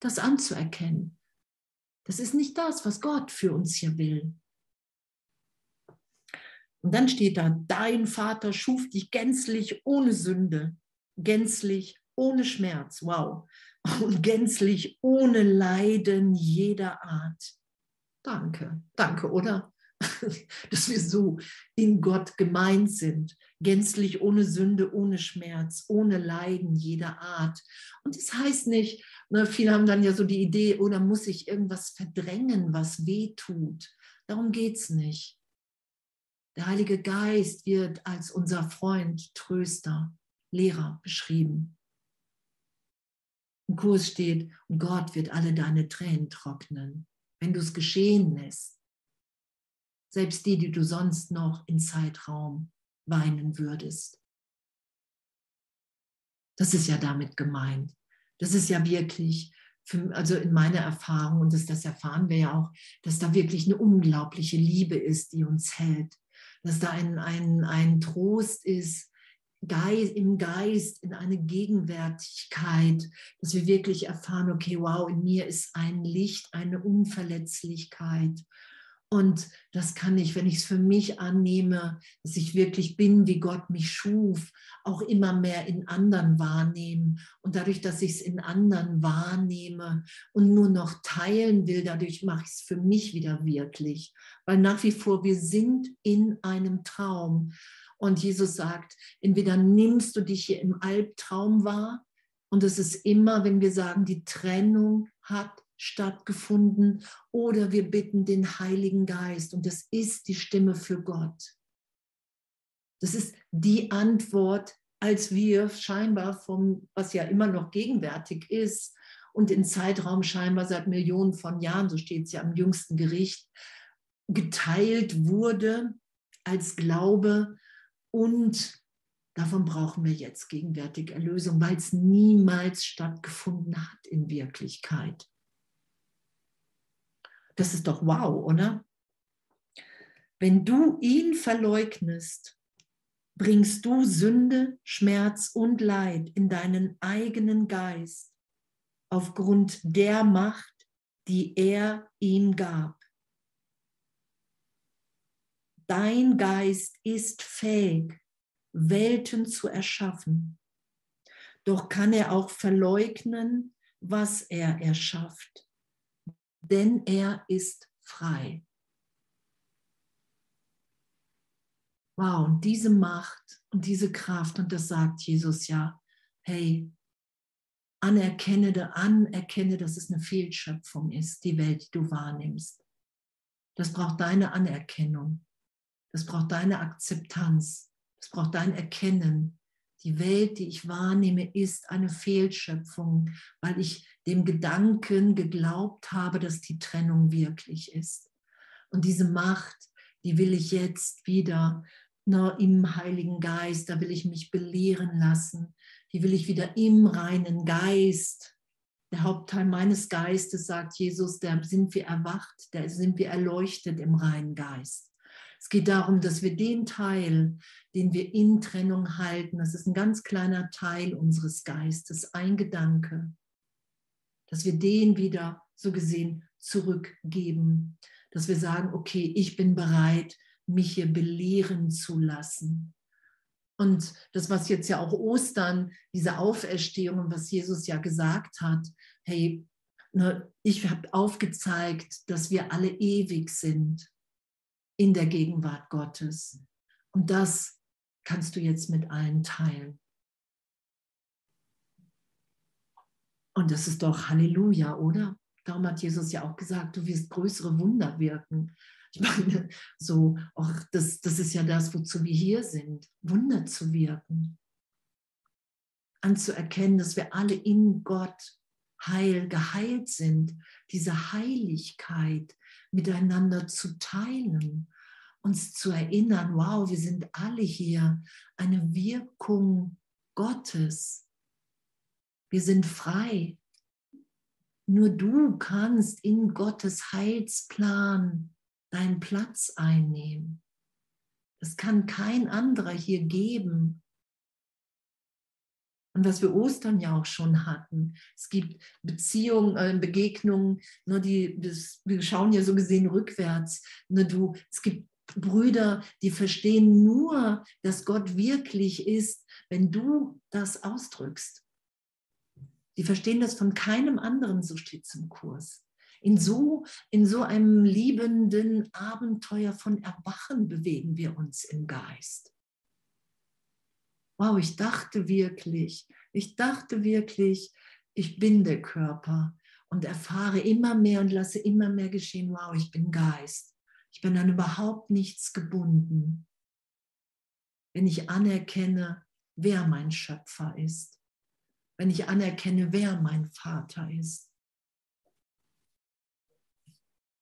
Das anzuerkennen das ist nicht das, was Gott für uns hier will. Und dann steht da, dein Vater schuf dich gänzlich ohne Sünde, gänzlich ohne Schmerz, wow, und gänzlich ohne Leiden jeder Art. Danke, danke, oder? Dass wir so in Gott gemeint sind, gänzlich ohne Sünde, ohne Schmerz, ohne Leiden jeder Art. Und das heißt nicht, Ne, viele haben dann ja so die Idee, oder oh, muss ich irgendwas verdrängen, was weh tut. Darum geht es nicht. Der Heilige Geist wird als unser Freund, Tröster, Lehrer beschrieben. Im Kurs steht, und Gott wird alle deine Tränen trocknen, wenn du es geschehen lässt. Selbst die, die du sonst noch in Zeitraum weinen würdest. Das ist ja damit gemeint. Das ist ja wirklich, für, also in meiner Erfahrung, und das, das erfahren wir ja auch, dass da wirklich eine unglaubliche Liebe ist, die uns hält. Dass da ein, ein, ein Trost ist, Geist, im Geist, in eine Gegenwärtigkeit, dass wir wirklich erfahren, okay, wow, in mir ist ein Licht, eine Unverletzlichkeit. Und das kann ich, wenn ich es für mich annehme, dass ich wirklich bin, wie Gott mich schuf, auch immer mehr in anderen wahrnehmen. Und dadurch, dass ich es in anderen wahrnehme und nur noch teilen will, dadurch mache ich es für mich wieder wirklich. Weil nach wie vor, wir sind in einem Traum. Und Jesus sagt, entweder nimmst du dich hier im Albtraum wahr, und es ist immer, wenn wir sagen, die Trennung hat stattgefunden oder wir bitten den Heiligen Geist und das ist die Stimme für Gott. Das ist die Antwort, als wir scheinbar vom, was ja immer noch gegenwärtig ist und in Zeitraum scheinbar seit Millionen von Jahren, so steht es ja am jüngsten Gericht, geteilt wurde als Glaube und davon brauchen wir jetzt gegenwärtig Erlösung, weil es niemals stattgefunden hat in Wirklichkeit. Das ist doch wow, oder? Wenn du ihn verleugnest, bringst du Sünde, Schmerz und Leid in deinen eigenen Geist aufgrund der Macht, die er ihm gab. Dein Geist ist fähig, Welten zu erschaffen. Doch kann er auch verleugnen, was er erschafft, denn er ist frei. Wow, und diese Macht und diese Kraft, und das sagt Jesus ja, hey, anerkenne, anerkenne, dass es eine Fehlschöpfung ist, die Welt, die du wahrnimmst. Das braucht deine Anerkennung. Das braucht deine Akzeptanz. Das braucht dein Erkennen. Die Welt, die ich wahrnehme, ist eine Fehlschöpfung, weil ich dem Gedanken geglaubt habe, dass die Trennung wirklich ist. Und diese Macht, die will ich jetzt wieder ne, im Heiligen Geist, da will ich mich belehren lassen. Die will ich wieder im reinen Geist. Der Hauptteil meines Geistes, sagt Jesus, da sind wir erwacht, da sind wir erleuchtet im reinen Geist. Es geht darum, dass wir den Teil, den wir in Trennung halten, das ist ein ganz kleiner Teil unseres Geistes, ein Gedanke, dass wir den wieder so gesehen zurückgeben, dass wir sagen, okay, ich bin bereit, mich hier belehren zu lassen. Und das, was jetzt ja auch Ostern, diese Auferstehung und was Jesus ja gesagt hat, hey, ne, ich habe aufgezeigt, dass wir alle ewig sind in der Gegenwart Gottes. Und das kannst du jetzt mit allen teilen. Und das ist doch Halleluja, oder? Darum hat Jesus ja auch gesagt, du wirst größere Wunder wirken. Ich meine, so, auch das, das ist ja das, wozu wir hier sind, Wunder zu wirken. Anzuerkennen, dass wir alle in Gott heil, geheilt sind, diese Heiligkeit miteinander zu teilen, uns zu erinnern, wow, wir sind alle hier eine Wirkung Gottes. Wir sind frei. Nur du kannst in Gottes Heilsplan deinen Platz einnehmen. Das kann kein anderer hier geben. Und was wir Ostern ja auch schon hatten. Es gibt Beziehungen, äh, Begegnungen, nur die, das, wir schauen ja so gesehen rückwärts. Nur du, es gibt Brüder, die verstehen nur, dass Gott wirklich ist, wenn du das ausdrückst. Die verstehen das von keinem anderen, so steht es im Kurs. In so, in so einem liebenden Abenteuer von Erwachen bewegen wir uns im Geist wow, ich dachte wirklich, ich dachte wirklich, ich bin der Körper und erfahre immer mehr und lasse immer mehr geschehen, wow, ich bin Geist. Ich bin an überhaupt nichts gebunden. Wenn ich anerkenne, wer mein Schöpfer ist. Wenn ich anerkenne, wer mein Vater ist.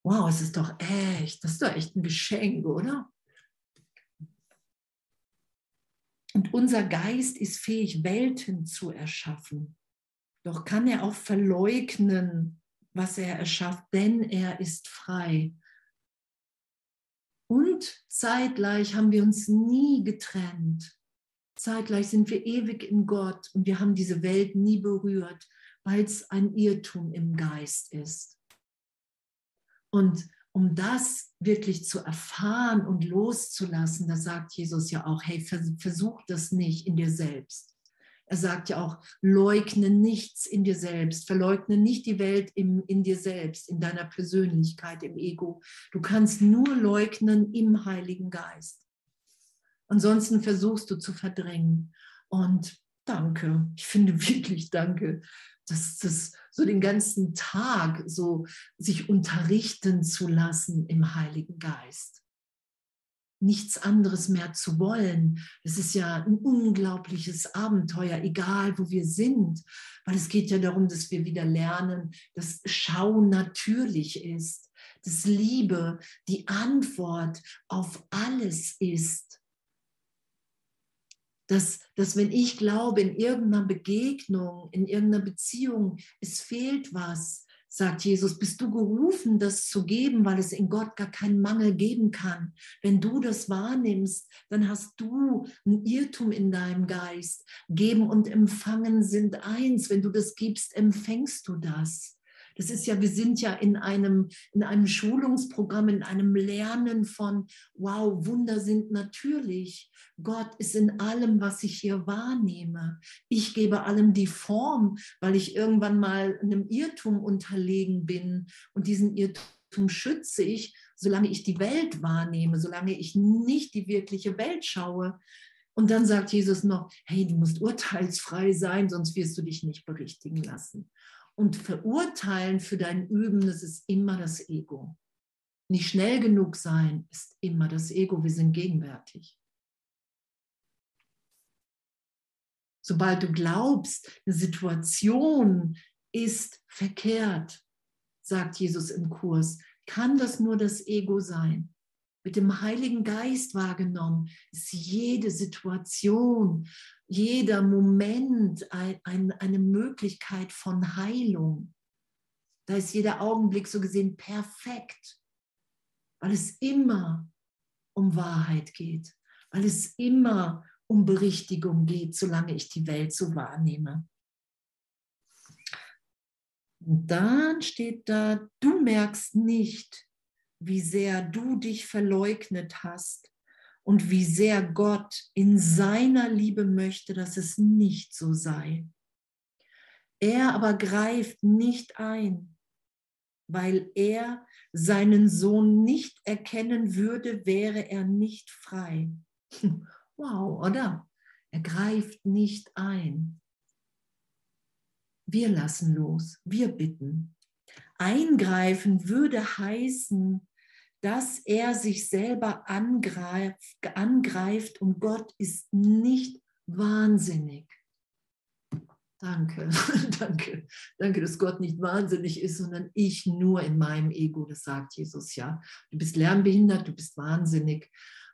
Wow, es ist doch echt, das ist doch echt ein Geschenk, oder? Und unser Geist ist fähig, Welten zu erschaffen. Doch kann er auch verleugnen, was er erschafft, denn er ist frei. Und zeitgleich haben wir uns nie getrennt. Zeitgleich sind wir ewig in Gott und wir haben diese Welt nie berührt, weil es ein Irrtum im Geist ist. Und um das wirklich zu erfahren und loszulassen, da sagt Jesus ja auch, hey, versuch das nicht in dir selbst. Er sagt ja auch, leugne nichts in dir selbst, verleugne nicht die Welt im, in dir selbst, in deiner Persönlichkeit, im Ego. Du kannst nur leugnen im Heiligen Geist. Ansonsten versuchst du zu verdrängen. Und danke, ich finde wirklich danke, dass das so den ganzen Tag so sich unterrichten zu lassen im Heiligen Geist. nichts anderes mehr zu wollen. Das ist ja ein unglaubliches Abenteuer, egal wo wir sind, weil es geht ja darum, dass wir wieder lernen, dass Schauen natürlich ist, dass Liebe die Antwort auf alles ist. Dass, dass wenn ich glaube, in irgendeiner Begegnung, in irgendeiner Beziehung, es fehlt was, sagt Jesus, bist du gerufen, das zu geben, weil es in Gott gar keinen Mangel geben kann. Wenn du das wahrnimmst, dann hast du ein Irrtum in deinem Geist. Geben und empfangen sind eins. Wenn du das gibst, empfängst du das. Das ist ja, wir sind ja in einem, in einem Schulungsprogramm, in einem Lernen von, wow, Wunder sind natürlich. Gott ist in allem, was ich hier wahrnehme. Ich gebe allem die Form, weil ich irgendwann mal einem Irrtum unterlegen bin. Und diesen Irrtum schütze ich, solange ich die Welt wahrnehme, solange ich nicht die wirkliche Welt schaue. Und dann sagt Jesus noch, hey, du musst urteilsfrei sein, sonst wirst du dich nicht berichtigen lassen und verurteilen für dein Üben, das ist immer das Ego. Nicht schnell genug sein ist immer das Ego. Wir sind gegenwärtig. Sobald du glaubst, eine Situation ist verkehrt, sagt Jesus im Kurs, kann das nur das Ego sein. Mit dem Heiligen Geist wahrgenommen ist jede Situation jeder Moment ein, ein, eine Möglichkeit von Heilung. Da ist jeder Augenblick so gesehen perfekt, weil es immer um Wahrheit geht, weil es immer um Berichtigung geht, solange ich die Welt so wahrnehme. Und dann steht da, du merkst nicht, wie sehr du dich verleugnet hast und wie sehr Gott in seiner Liebe möchte, dass es nicht so sei. Er aber greift nicht ein, weil er seinen Sohn nicht erkennen würde, wäre er nicht frei. Wow, oder? Er greift nicht ein. Wir lassen los, wir bitten. Eingreifen würde heißen, dass er sich selber angreift, angreift und Gott ist nicht wahnsinnig. Danke, danke, danke, dass Gott nicht wahnsinnig ist, sondern ich nur in meinem Ego, das sagt Jesus ja. Du bist lernbehindert, du bist wahnsinnig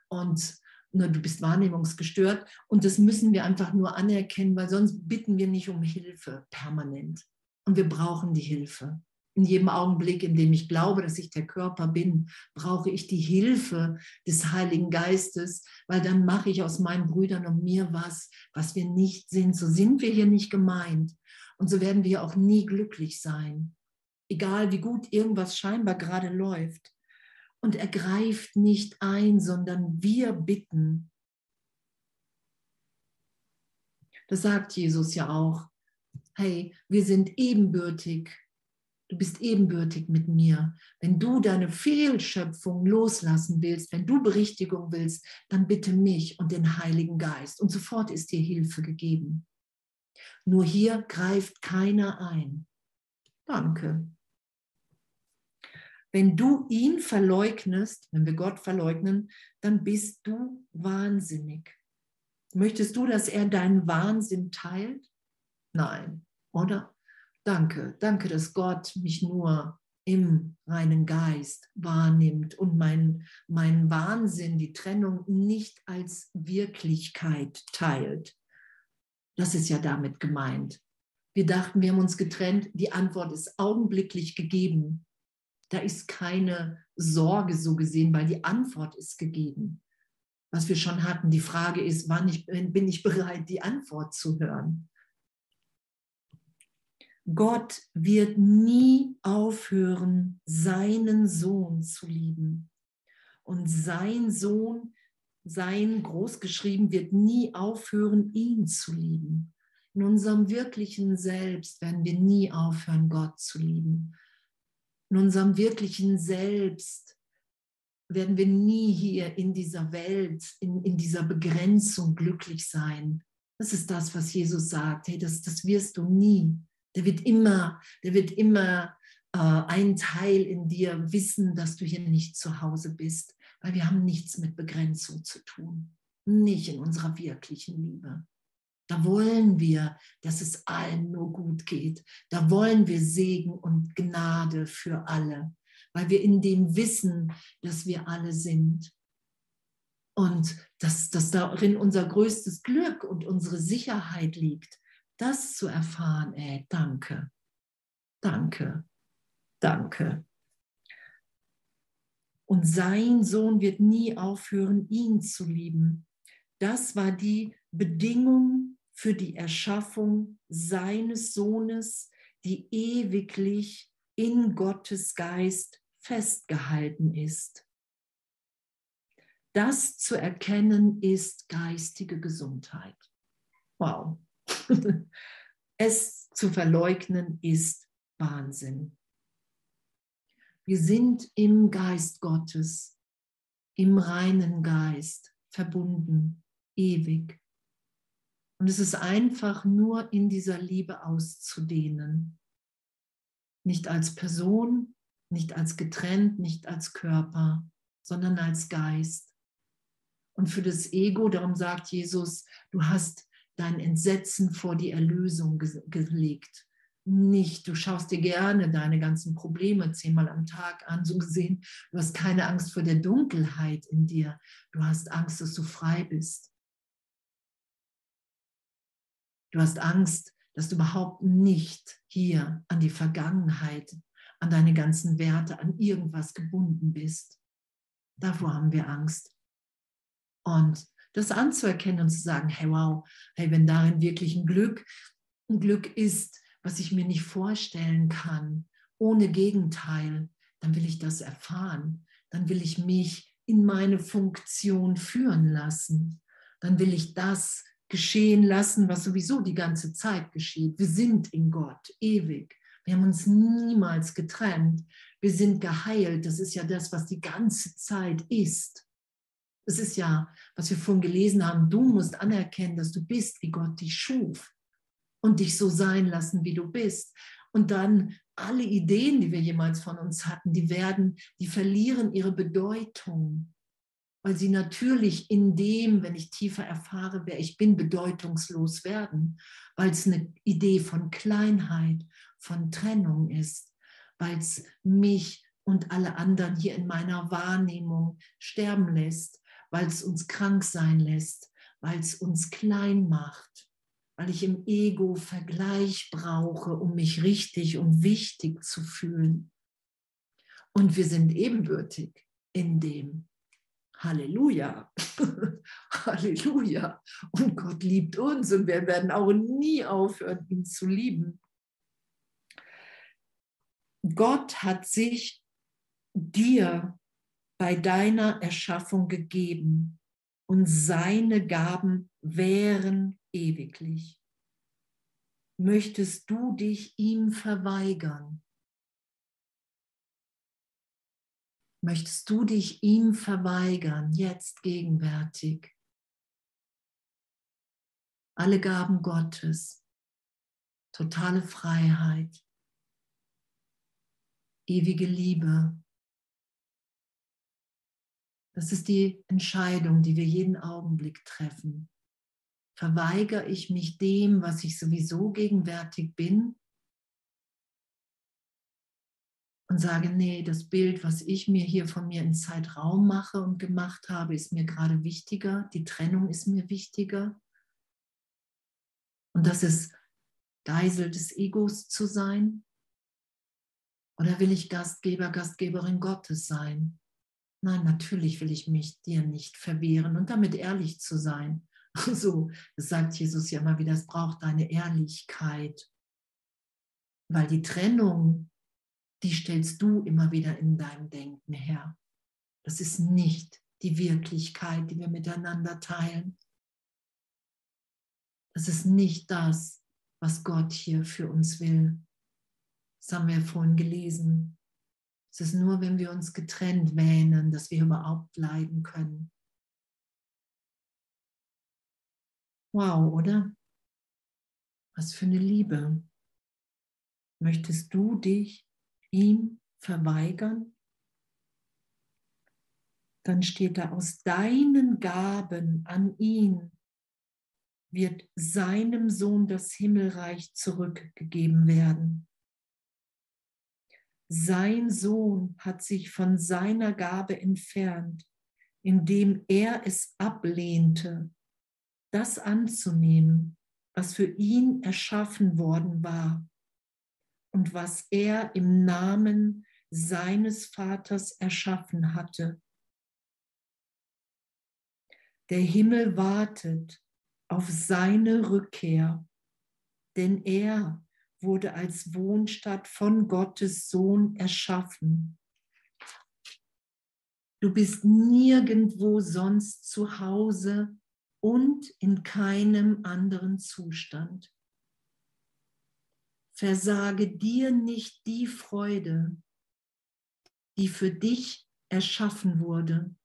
und na, du bist wahrnehmungsgestört und das müssen wir einfach nur anerkennen, weil sonst bitten wir nicht um Hilfe permanent und wir brauchen die Hilfe in jedem Augenblick, in dem ich glaube, dass ich der Körper bin, brauche ich die Hilfe des Heiligen Geistes, weil dann mache ich aus meinen Brüdern und mir was, was wir nicht sind. So sind wir hier nicht gemeint. Und so werden wir auch nie glücklich sein, egal wie gut irgendwas scheinbar gerade läuft. Und er greift nicht ein, sondern wir bitten. Das sagt Jesus ja auch. Hey, wir sind ebenbürtig Du bist ebenbürtig mit mir. Wenn du deine Fehlschöpfung loslassen willst, wenn du Berichtigung willst, dann bitte mich und den Heiligen Geist. Und sofort ist dir Hilfe gegeben. Nur hier greift keiner ein. Danke. Wenn du ihn verleugnest, wenn wir Gott verleugnen, dann bist du wahnsinnig. Möchtest du, dass er deinen Wahnsinn teilt? Nein, oder? Danke, danke, dass Gott mich nur im reinen Geist wahrnimmt und mein, mein Wahnsinn, die Trennung nicht als Wirklichkeit teilt. Das ist ja damit gemeint. Wir dachten, wir haben uns getrennt. Die Antwort ist augenblicklich gegeben. Da ist keine Sorge so gesehen, weil die Antwort ist gegeben. Was wir schon hatten, die Frage ist, wann ich, bin ich bereit, die Antwort zu hören? Gott wird nie aufhören, seinen Sohn zu lieben. Und sein Sohn, sein großgeschrieben, wird nie aufhören, ihn zu lieben. In unserem wirklichen Selbst werden wir nie aufhören, Gott zu lieben. In unserem wirklichen Selbst werden wir nie hier in dieser Welt, in, in dieser Begrenzung glücklich sein. Das ist das, was Jesus sagt. Hey, das, das wirst du nie. Der wird immer, der wird immer äh, ein Teil in dir wissen, dass du hier nicht zu Hause bist, weil wir haben nichts mit Begrenzung zu tun. Nicht in unserer wirklichen Liebe. Da wollen wir, dass es allen nur gut geht. Da wollen wir Segen und Gnade für alle, weil wir in dem wissen, dass wir alle sind. Und dass, dass darin unser größtes Glück und unsere Sicherheit liegt, das zu erfahren, ey, danke, danke, danke. Und sein Sohn wird nie aufhören, ihn zu lieben. Das war die Bedingung für die Erschaffung seines Sohnes, die ewiglich in Gottes Geist festgehalten ist. Das zu erkennen ist geistige Gesundheit. Wow. es zu verleugnen ist Wahnsinn. Wir sind im Geist Gottes, im reinen Geist verbunden, ewig. Und es ist einfach nur in dieser Liebe auszudehnen. Nicht als Person, nicht als getrennt, nicht als Körper, sondern als Geist. Und für das Ego, darum sagt Jesus, du hast dein Entsetzen vor die Erlösung gelegt. Nicht, du schaust dir gerne deine ganzen Probleme zehnmal am Tag an, so gesehen. Du hast keine Angst vor der Dunkelheit in dir. Du hast Angst, dass du frei bist. Du hast Angst, dass du überhaupt nicht hier an die Vergangenheit, an deine ganzen Werte, an irgendwas gebunden bist. Davor haben wir Angst. Und das anzuerkennen und zu sagen, hey wow, hey, wenn darin wirklich ein Glück, ein Glück ist, was ich mir nicht vorstellen kann, ohne Gegenteil, dann will ich das erfahren. Dann will ich mich in meine Funktion führen lassen. Dann will ich das geschehen lassen, was sowieso die ganze Zeit geschieht. Wir sind in Gott ewig. Wir haben uns niemals getrennt. Wir sind geheilt. Das ist ja das, was die ganze Zeit ist. Es ist ja, was wir vorhin gelesen haben, du musst anerkennen, dass du bist, wie Gott dich schuf und dich so sein lassen, wie du bist. Und dann alle Ideen, die wir jemals von uns hatten, die werden, die verlieren ihre Bedeutung weil sie natürlich in dem, wenn ich tiefer erfahre, wer ich bin, bedeutungslos werden, weil es eine Idee von Kleinheit, von Trennung ist, weil es mich und alle anderen hier in meiner Wahrnehmung sterben lässt, weil es uns krank sein lässt, weil es uns klein macht, weil ich im Ego Vergleich brauche, um mich richtig und wichtig zu fühlen. Und wir sind ebenbürtig in dem. Halleluja. Halleluja. Und Gott liebt uns und wir werden auch nie aufhören, ihn zu lieben. Gott hat sich dir bei deiner Erschaffung gegeben und seine Gaben wären ewiglich. Möchtest du dich ihm verweigern? möchtest du dich ihm verweigern, jetzt gegenwärtig. Alle Gaben Gottes, totale Freiheit, ewige Liebe. Das ist die Entscheidung, die wir jeden Augenblick treffen. Verweigere ich mich dem, was ich sowieso gegenwärtig bin, und sage, nee, das Bild, was ich mir hier von mir in Zeitraum mache und gemacht habe, ist mir gerade wichtiger, die Trennung ist mir wichtiger. Und das ist Geisel des Egos zu sein? Oder will ich Gastgeber, Gastgeberin Gottes sein? Nein, natürlich will ich mich dir nicht verwehren und damit ehrlich zu sein. So, sagt Jesus ja immer wieder, es braucht deine Ehrlichkeit. Weil die Trennung die stellst du immer wieder in deinem Denken her. Das ist nicht die Wirklichkeit, die wir miteinander teilen. Das ist nicht das, was Gott hier für uns will. Das haben wir vorhin gelesen. Es ist nur, wenn wir uns getrennt wähnen, dass wir überhaupt leiden können. Wow, oder? Was für eine Liebe. Möchtest du dich ihm verweigern? dann steht da, aus deinen Gaben an ihn wird seinem Sohn das Himmelreich zurückgegeben werden. Sein Sohn hat sich von seiner Gabe entfernt, indem er es ablehnte, das anzunehmen, was für ihn erschaffen worden war und was er im Namen seines Vaters erschaffen hatte. Der Himmel wartet auf seine Rückkehr, denn er wurde als Wohnstadt von Gottes Sohn erschaffen. Du bist nirgendwo sonst zu Hause und in keinem anderen Zustand. Versage dir nicht die Freude, die für dich erschaffen wurde,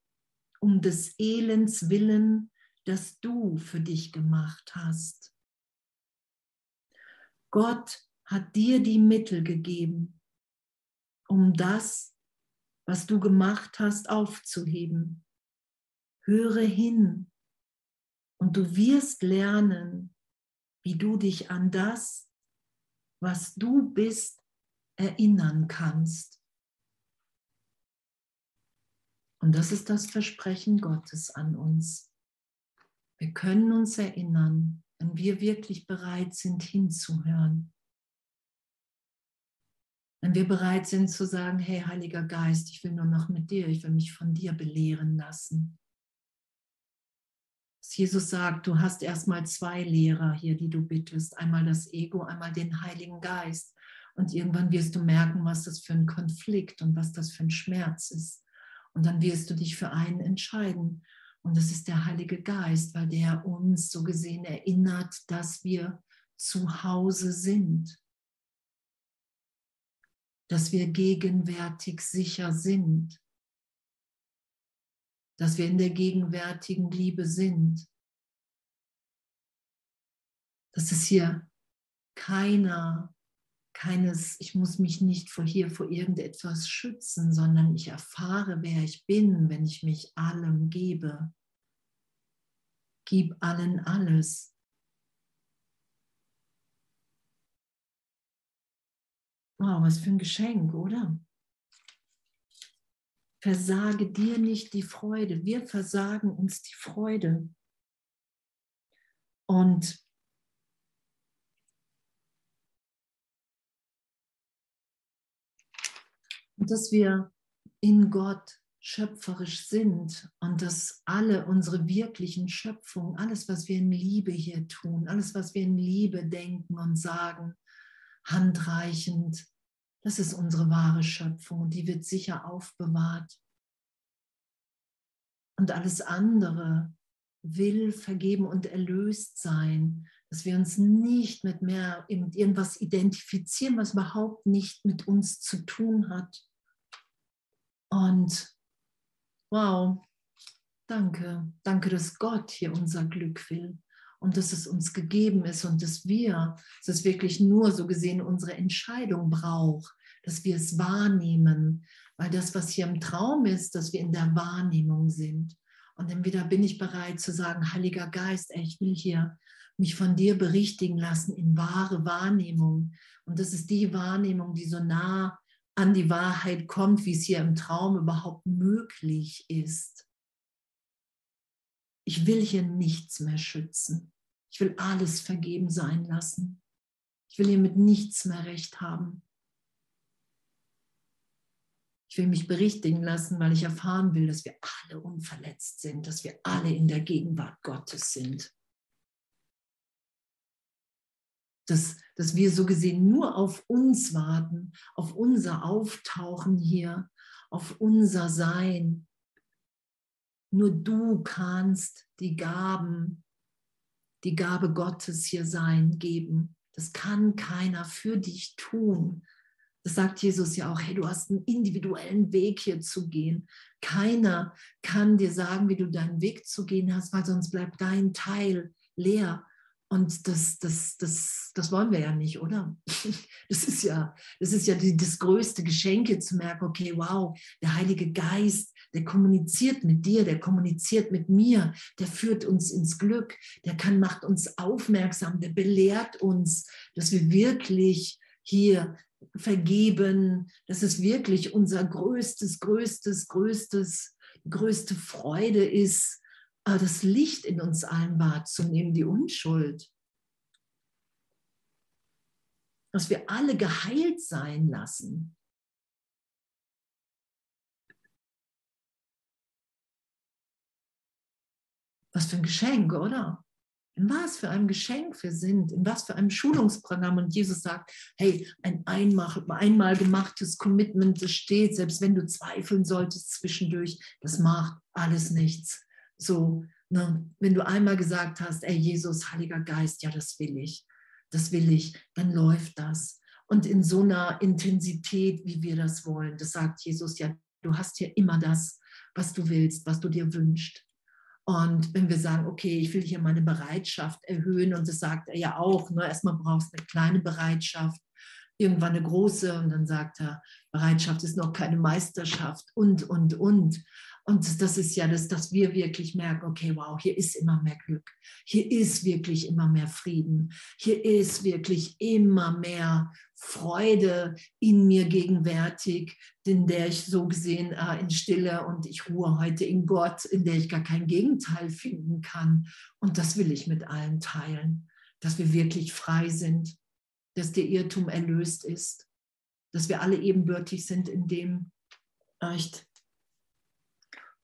um des Elends willen, das du für dich gemacht hast. Gott hat dir die Mittel gegeben, um das, was du gemacht hast, aufzuheben. Höre hin und du wirst lernen, wie du dich an das, was du bist, erinnern kannst. Und das ist das Versprechen Gottes an uns. Wir können uns erinnern, wenn wir wirklich bereit sind hinzuhören. Wenn wir bereit sind zu sagen, hey Heiliger Geist, ich will nur noch mit dir, ich will mich von dir belehren lassen. Jesus sagt, du hast erstmal zwei Lehrer hier, die du bittest. Einmal das Ego, einmal den Heiligen Geist. Und irgendwann wirst du merken, was das für ein Konflikt und was das für ein Schmerz ist. Und dann wirst du dich für einen entscheiden. Und das ist der Heilige Geist, weil der uns so gesehen erinnert, dass wir zu Hause sind, dass wir gegenwärtig sicher sind, dass wir in der gegenwärtigen Liebe sind, dass es hier keiner, keines, ich muss mich nicht vor hier vor irgendetwas schützen, sondern ich erfahre, wer ich bin, wenn ich mich allem gebe. Gib allen alles. Wow, was für ein Geschenk, oder? Versage dir nicht die Freude. Wir versagen uns die Freude. Und und dass wir in Gott schöpferisch sind und dass alle unsere wirklichen Schöpfungen, alles, was wir in Liebe hier tun, alles, was wir in Liebe denken und sagen, handreichend, das ist unsere wahre Schöpfung und die wird sicher aufbewahrt. Und alles andere will vergeben und erlöst sein, dass wir uns nicht mit mehr irgendwas identifizieren, was überhaupt nicht mit uns zu tun hat. Und wow, danke, danke, dass Gott hier unser Glück will und dass es uns gegeben ist und dass wir, dass es wirklich nur so gesehen unsere Entscheidung braucht, dass wir es wahrnehmen, weil das, was hier im Traum ist, dass wir in der Wahrnehmung sind. Und entweder bin ich bereit zu sagen, Heiliger Geist, ey, ich will hier mich von dir berichtigen lassen in wahre Wahrnehmung. Und das ist die Wahrnehmung, die so nah an die Wahrheit kommt, wie es hier im Traum überhaupt möglich ist. Ich will hier nichts mehr schützen. Ich will alles vergeben sein lassen. Ich will hier mit nichts mehr recht haben. Ich will mich berichtigen lassen, weil ich erfahren will, dass wir alle unverletzt sind, dass wir alle in der Gegenwart Gottes sind. Dass, dass wir so gesehen nur auf uns warten, auf unser Auftauchen hier, auf unser Sein. Nur du kannst die Gaben, die Gabe Gottes hier sein, geben. Das kann keiner für dich tun. Das sagt Jesus ja auch, hey, du hast einen individuellen Weg hier zu gehen. Keiner kann dir sagen, wie du deinen Weg zu gehen hast, weil sonst bleibt dein Teil leer. Und das, das, das, das wollen wir ja nicht, oder? Das ist ja, das ist ja die, das größte Geschenk, zu merken, okay, wow, der Heilige Geist, der kommuniziert mit dir, der kommuniziert mit mir, der führt uns ins Glück, der kann, macht uns aufmerksam, der belehrt uns, dass wir wirklich hier vergeben, dass es wirklich unser größtes, größtes, größtes, größte Freude ist, das Licht in uns allen wahrzunehmen, die Unschuld. Dass wir alle geheilt sein lassen. Was für ein Geschenk, oder? In was für einem Geschenk wir sind, in was für einem Schulungsprogramm. Und Jesus sagt, hey, ein einmal, einmal gemachtes Commitment, das steht, selbst wenn du zweifeln solltest zwischendurch, das macht alles nichts. So, ne, wenn du einmal gesagt hast, ey, Jesus, Heiliger Geist, ja, das will ich, das will ich, dann läuft das. Und in so einer Intensität, wie wir das wollen, das sagt Jesus ja, du hast hier immer das, was du willst, was du dir wünschst. Und wenn wir sagen, okay, ich will hier meine Bereitschaft erhöhen, und das sagt er ja auch, ne, erstmal brauchst du eine kleine Bereitschaft, irgendwann eine große, und dann sagt er, Bereitschaft ist noch keine Meisterschaft und, und, und. Und das ist ja das, dass wir wirklich merken, okay, wow, hier ist immer mehr Glück. Hier ist wirklich immer mehr Frieden. Hier ist wirklich immer mehr Freude in mir gegenwärtig, in der ich so gesehen äh, in Stille und ich ruhe heute in Gott, in der ich gar kein Gegenteil finden kann. Und das will ich mit allen teilen, dass wir wirklich frei sind, dass der Irrtum erlöst ist, dass wir alle ebenbürtig sind in dem, echt,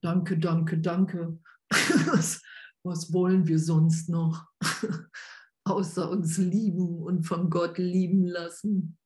Danke, danke, danke. Was, was wollen wir sonst noch? Außer uns lieben und von Gott lieben lassen.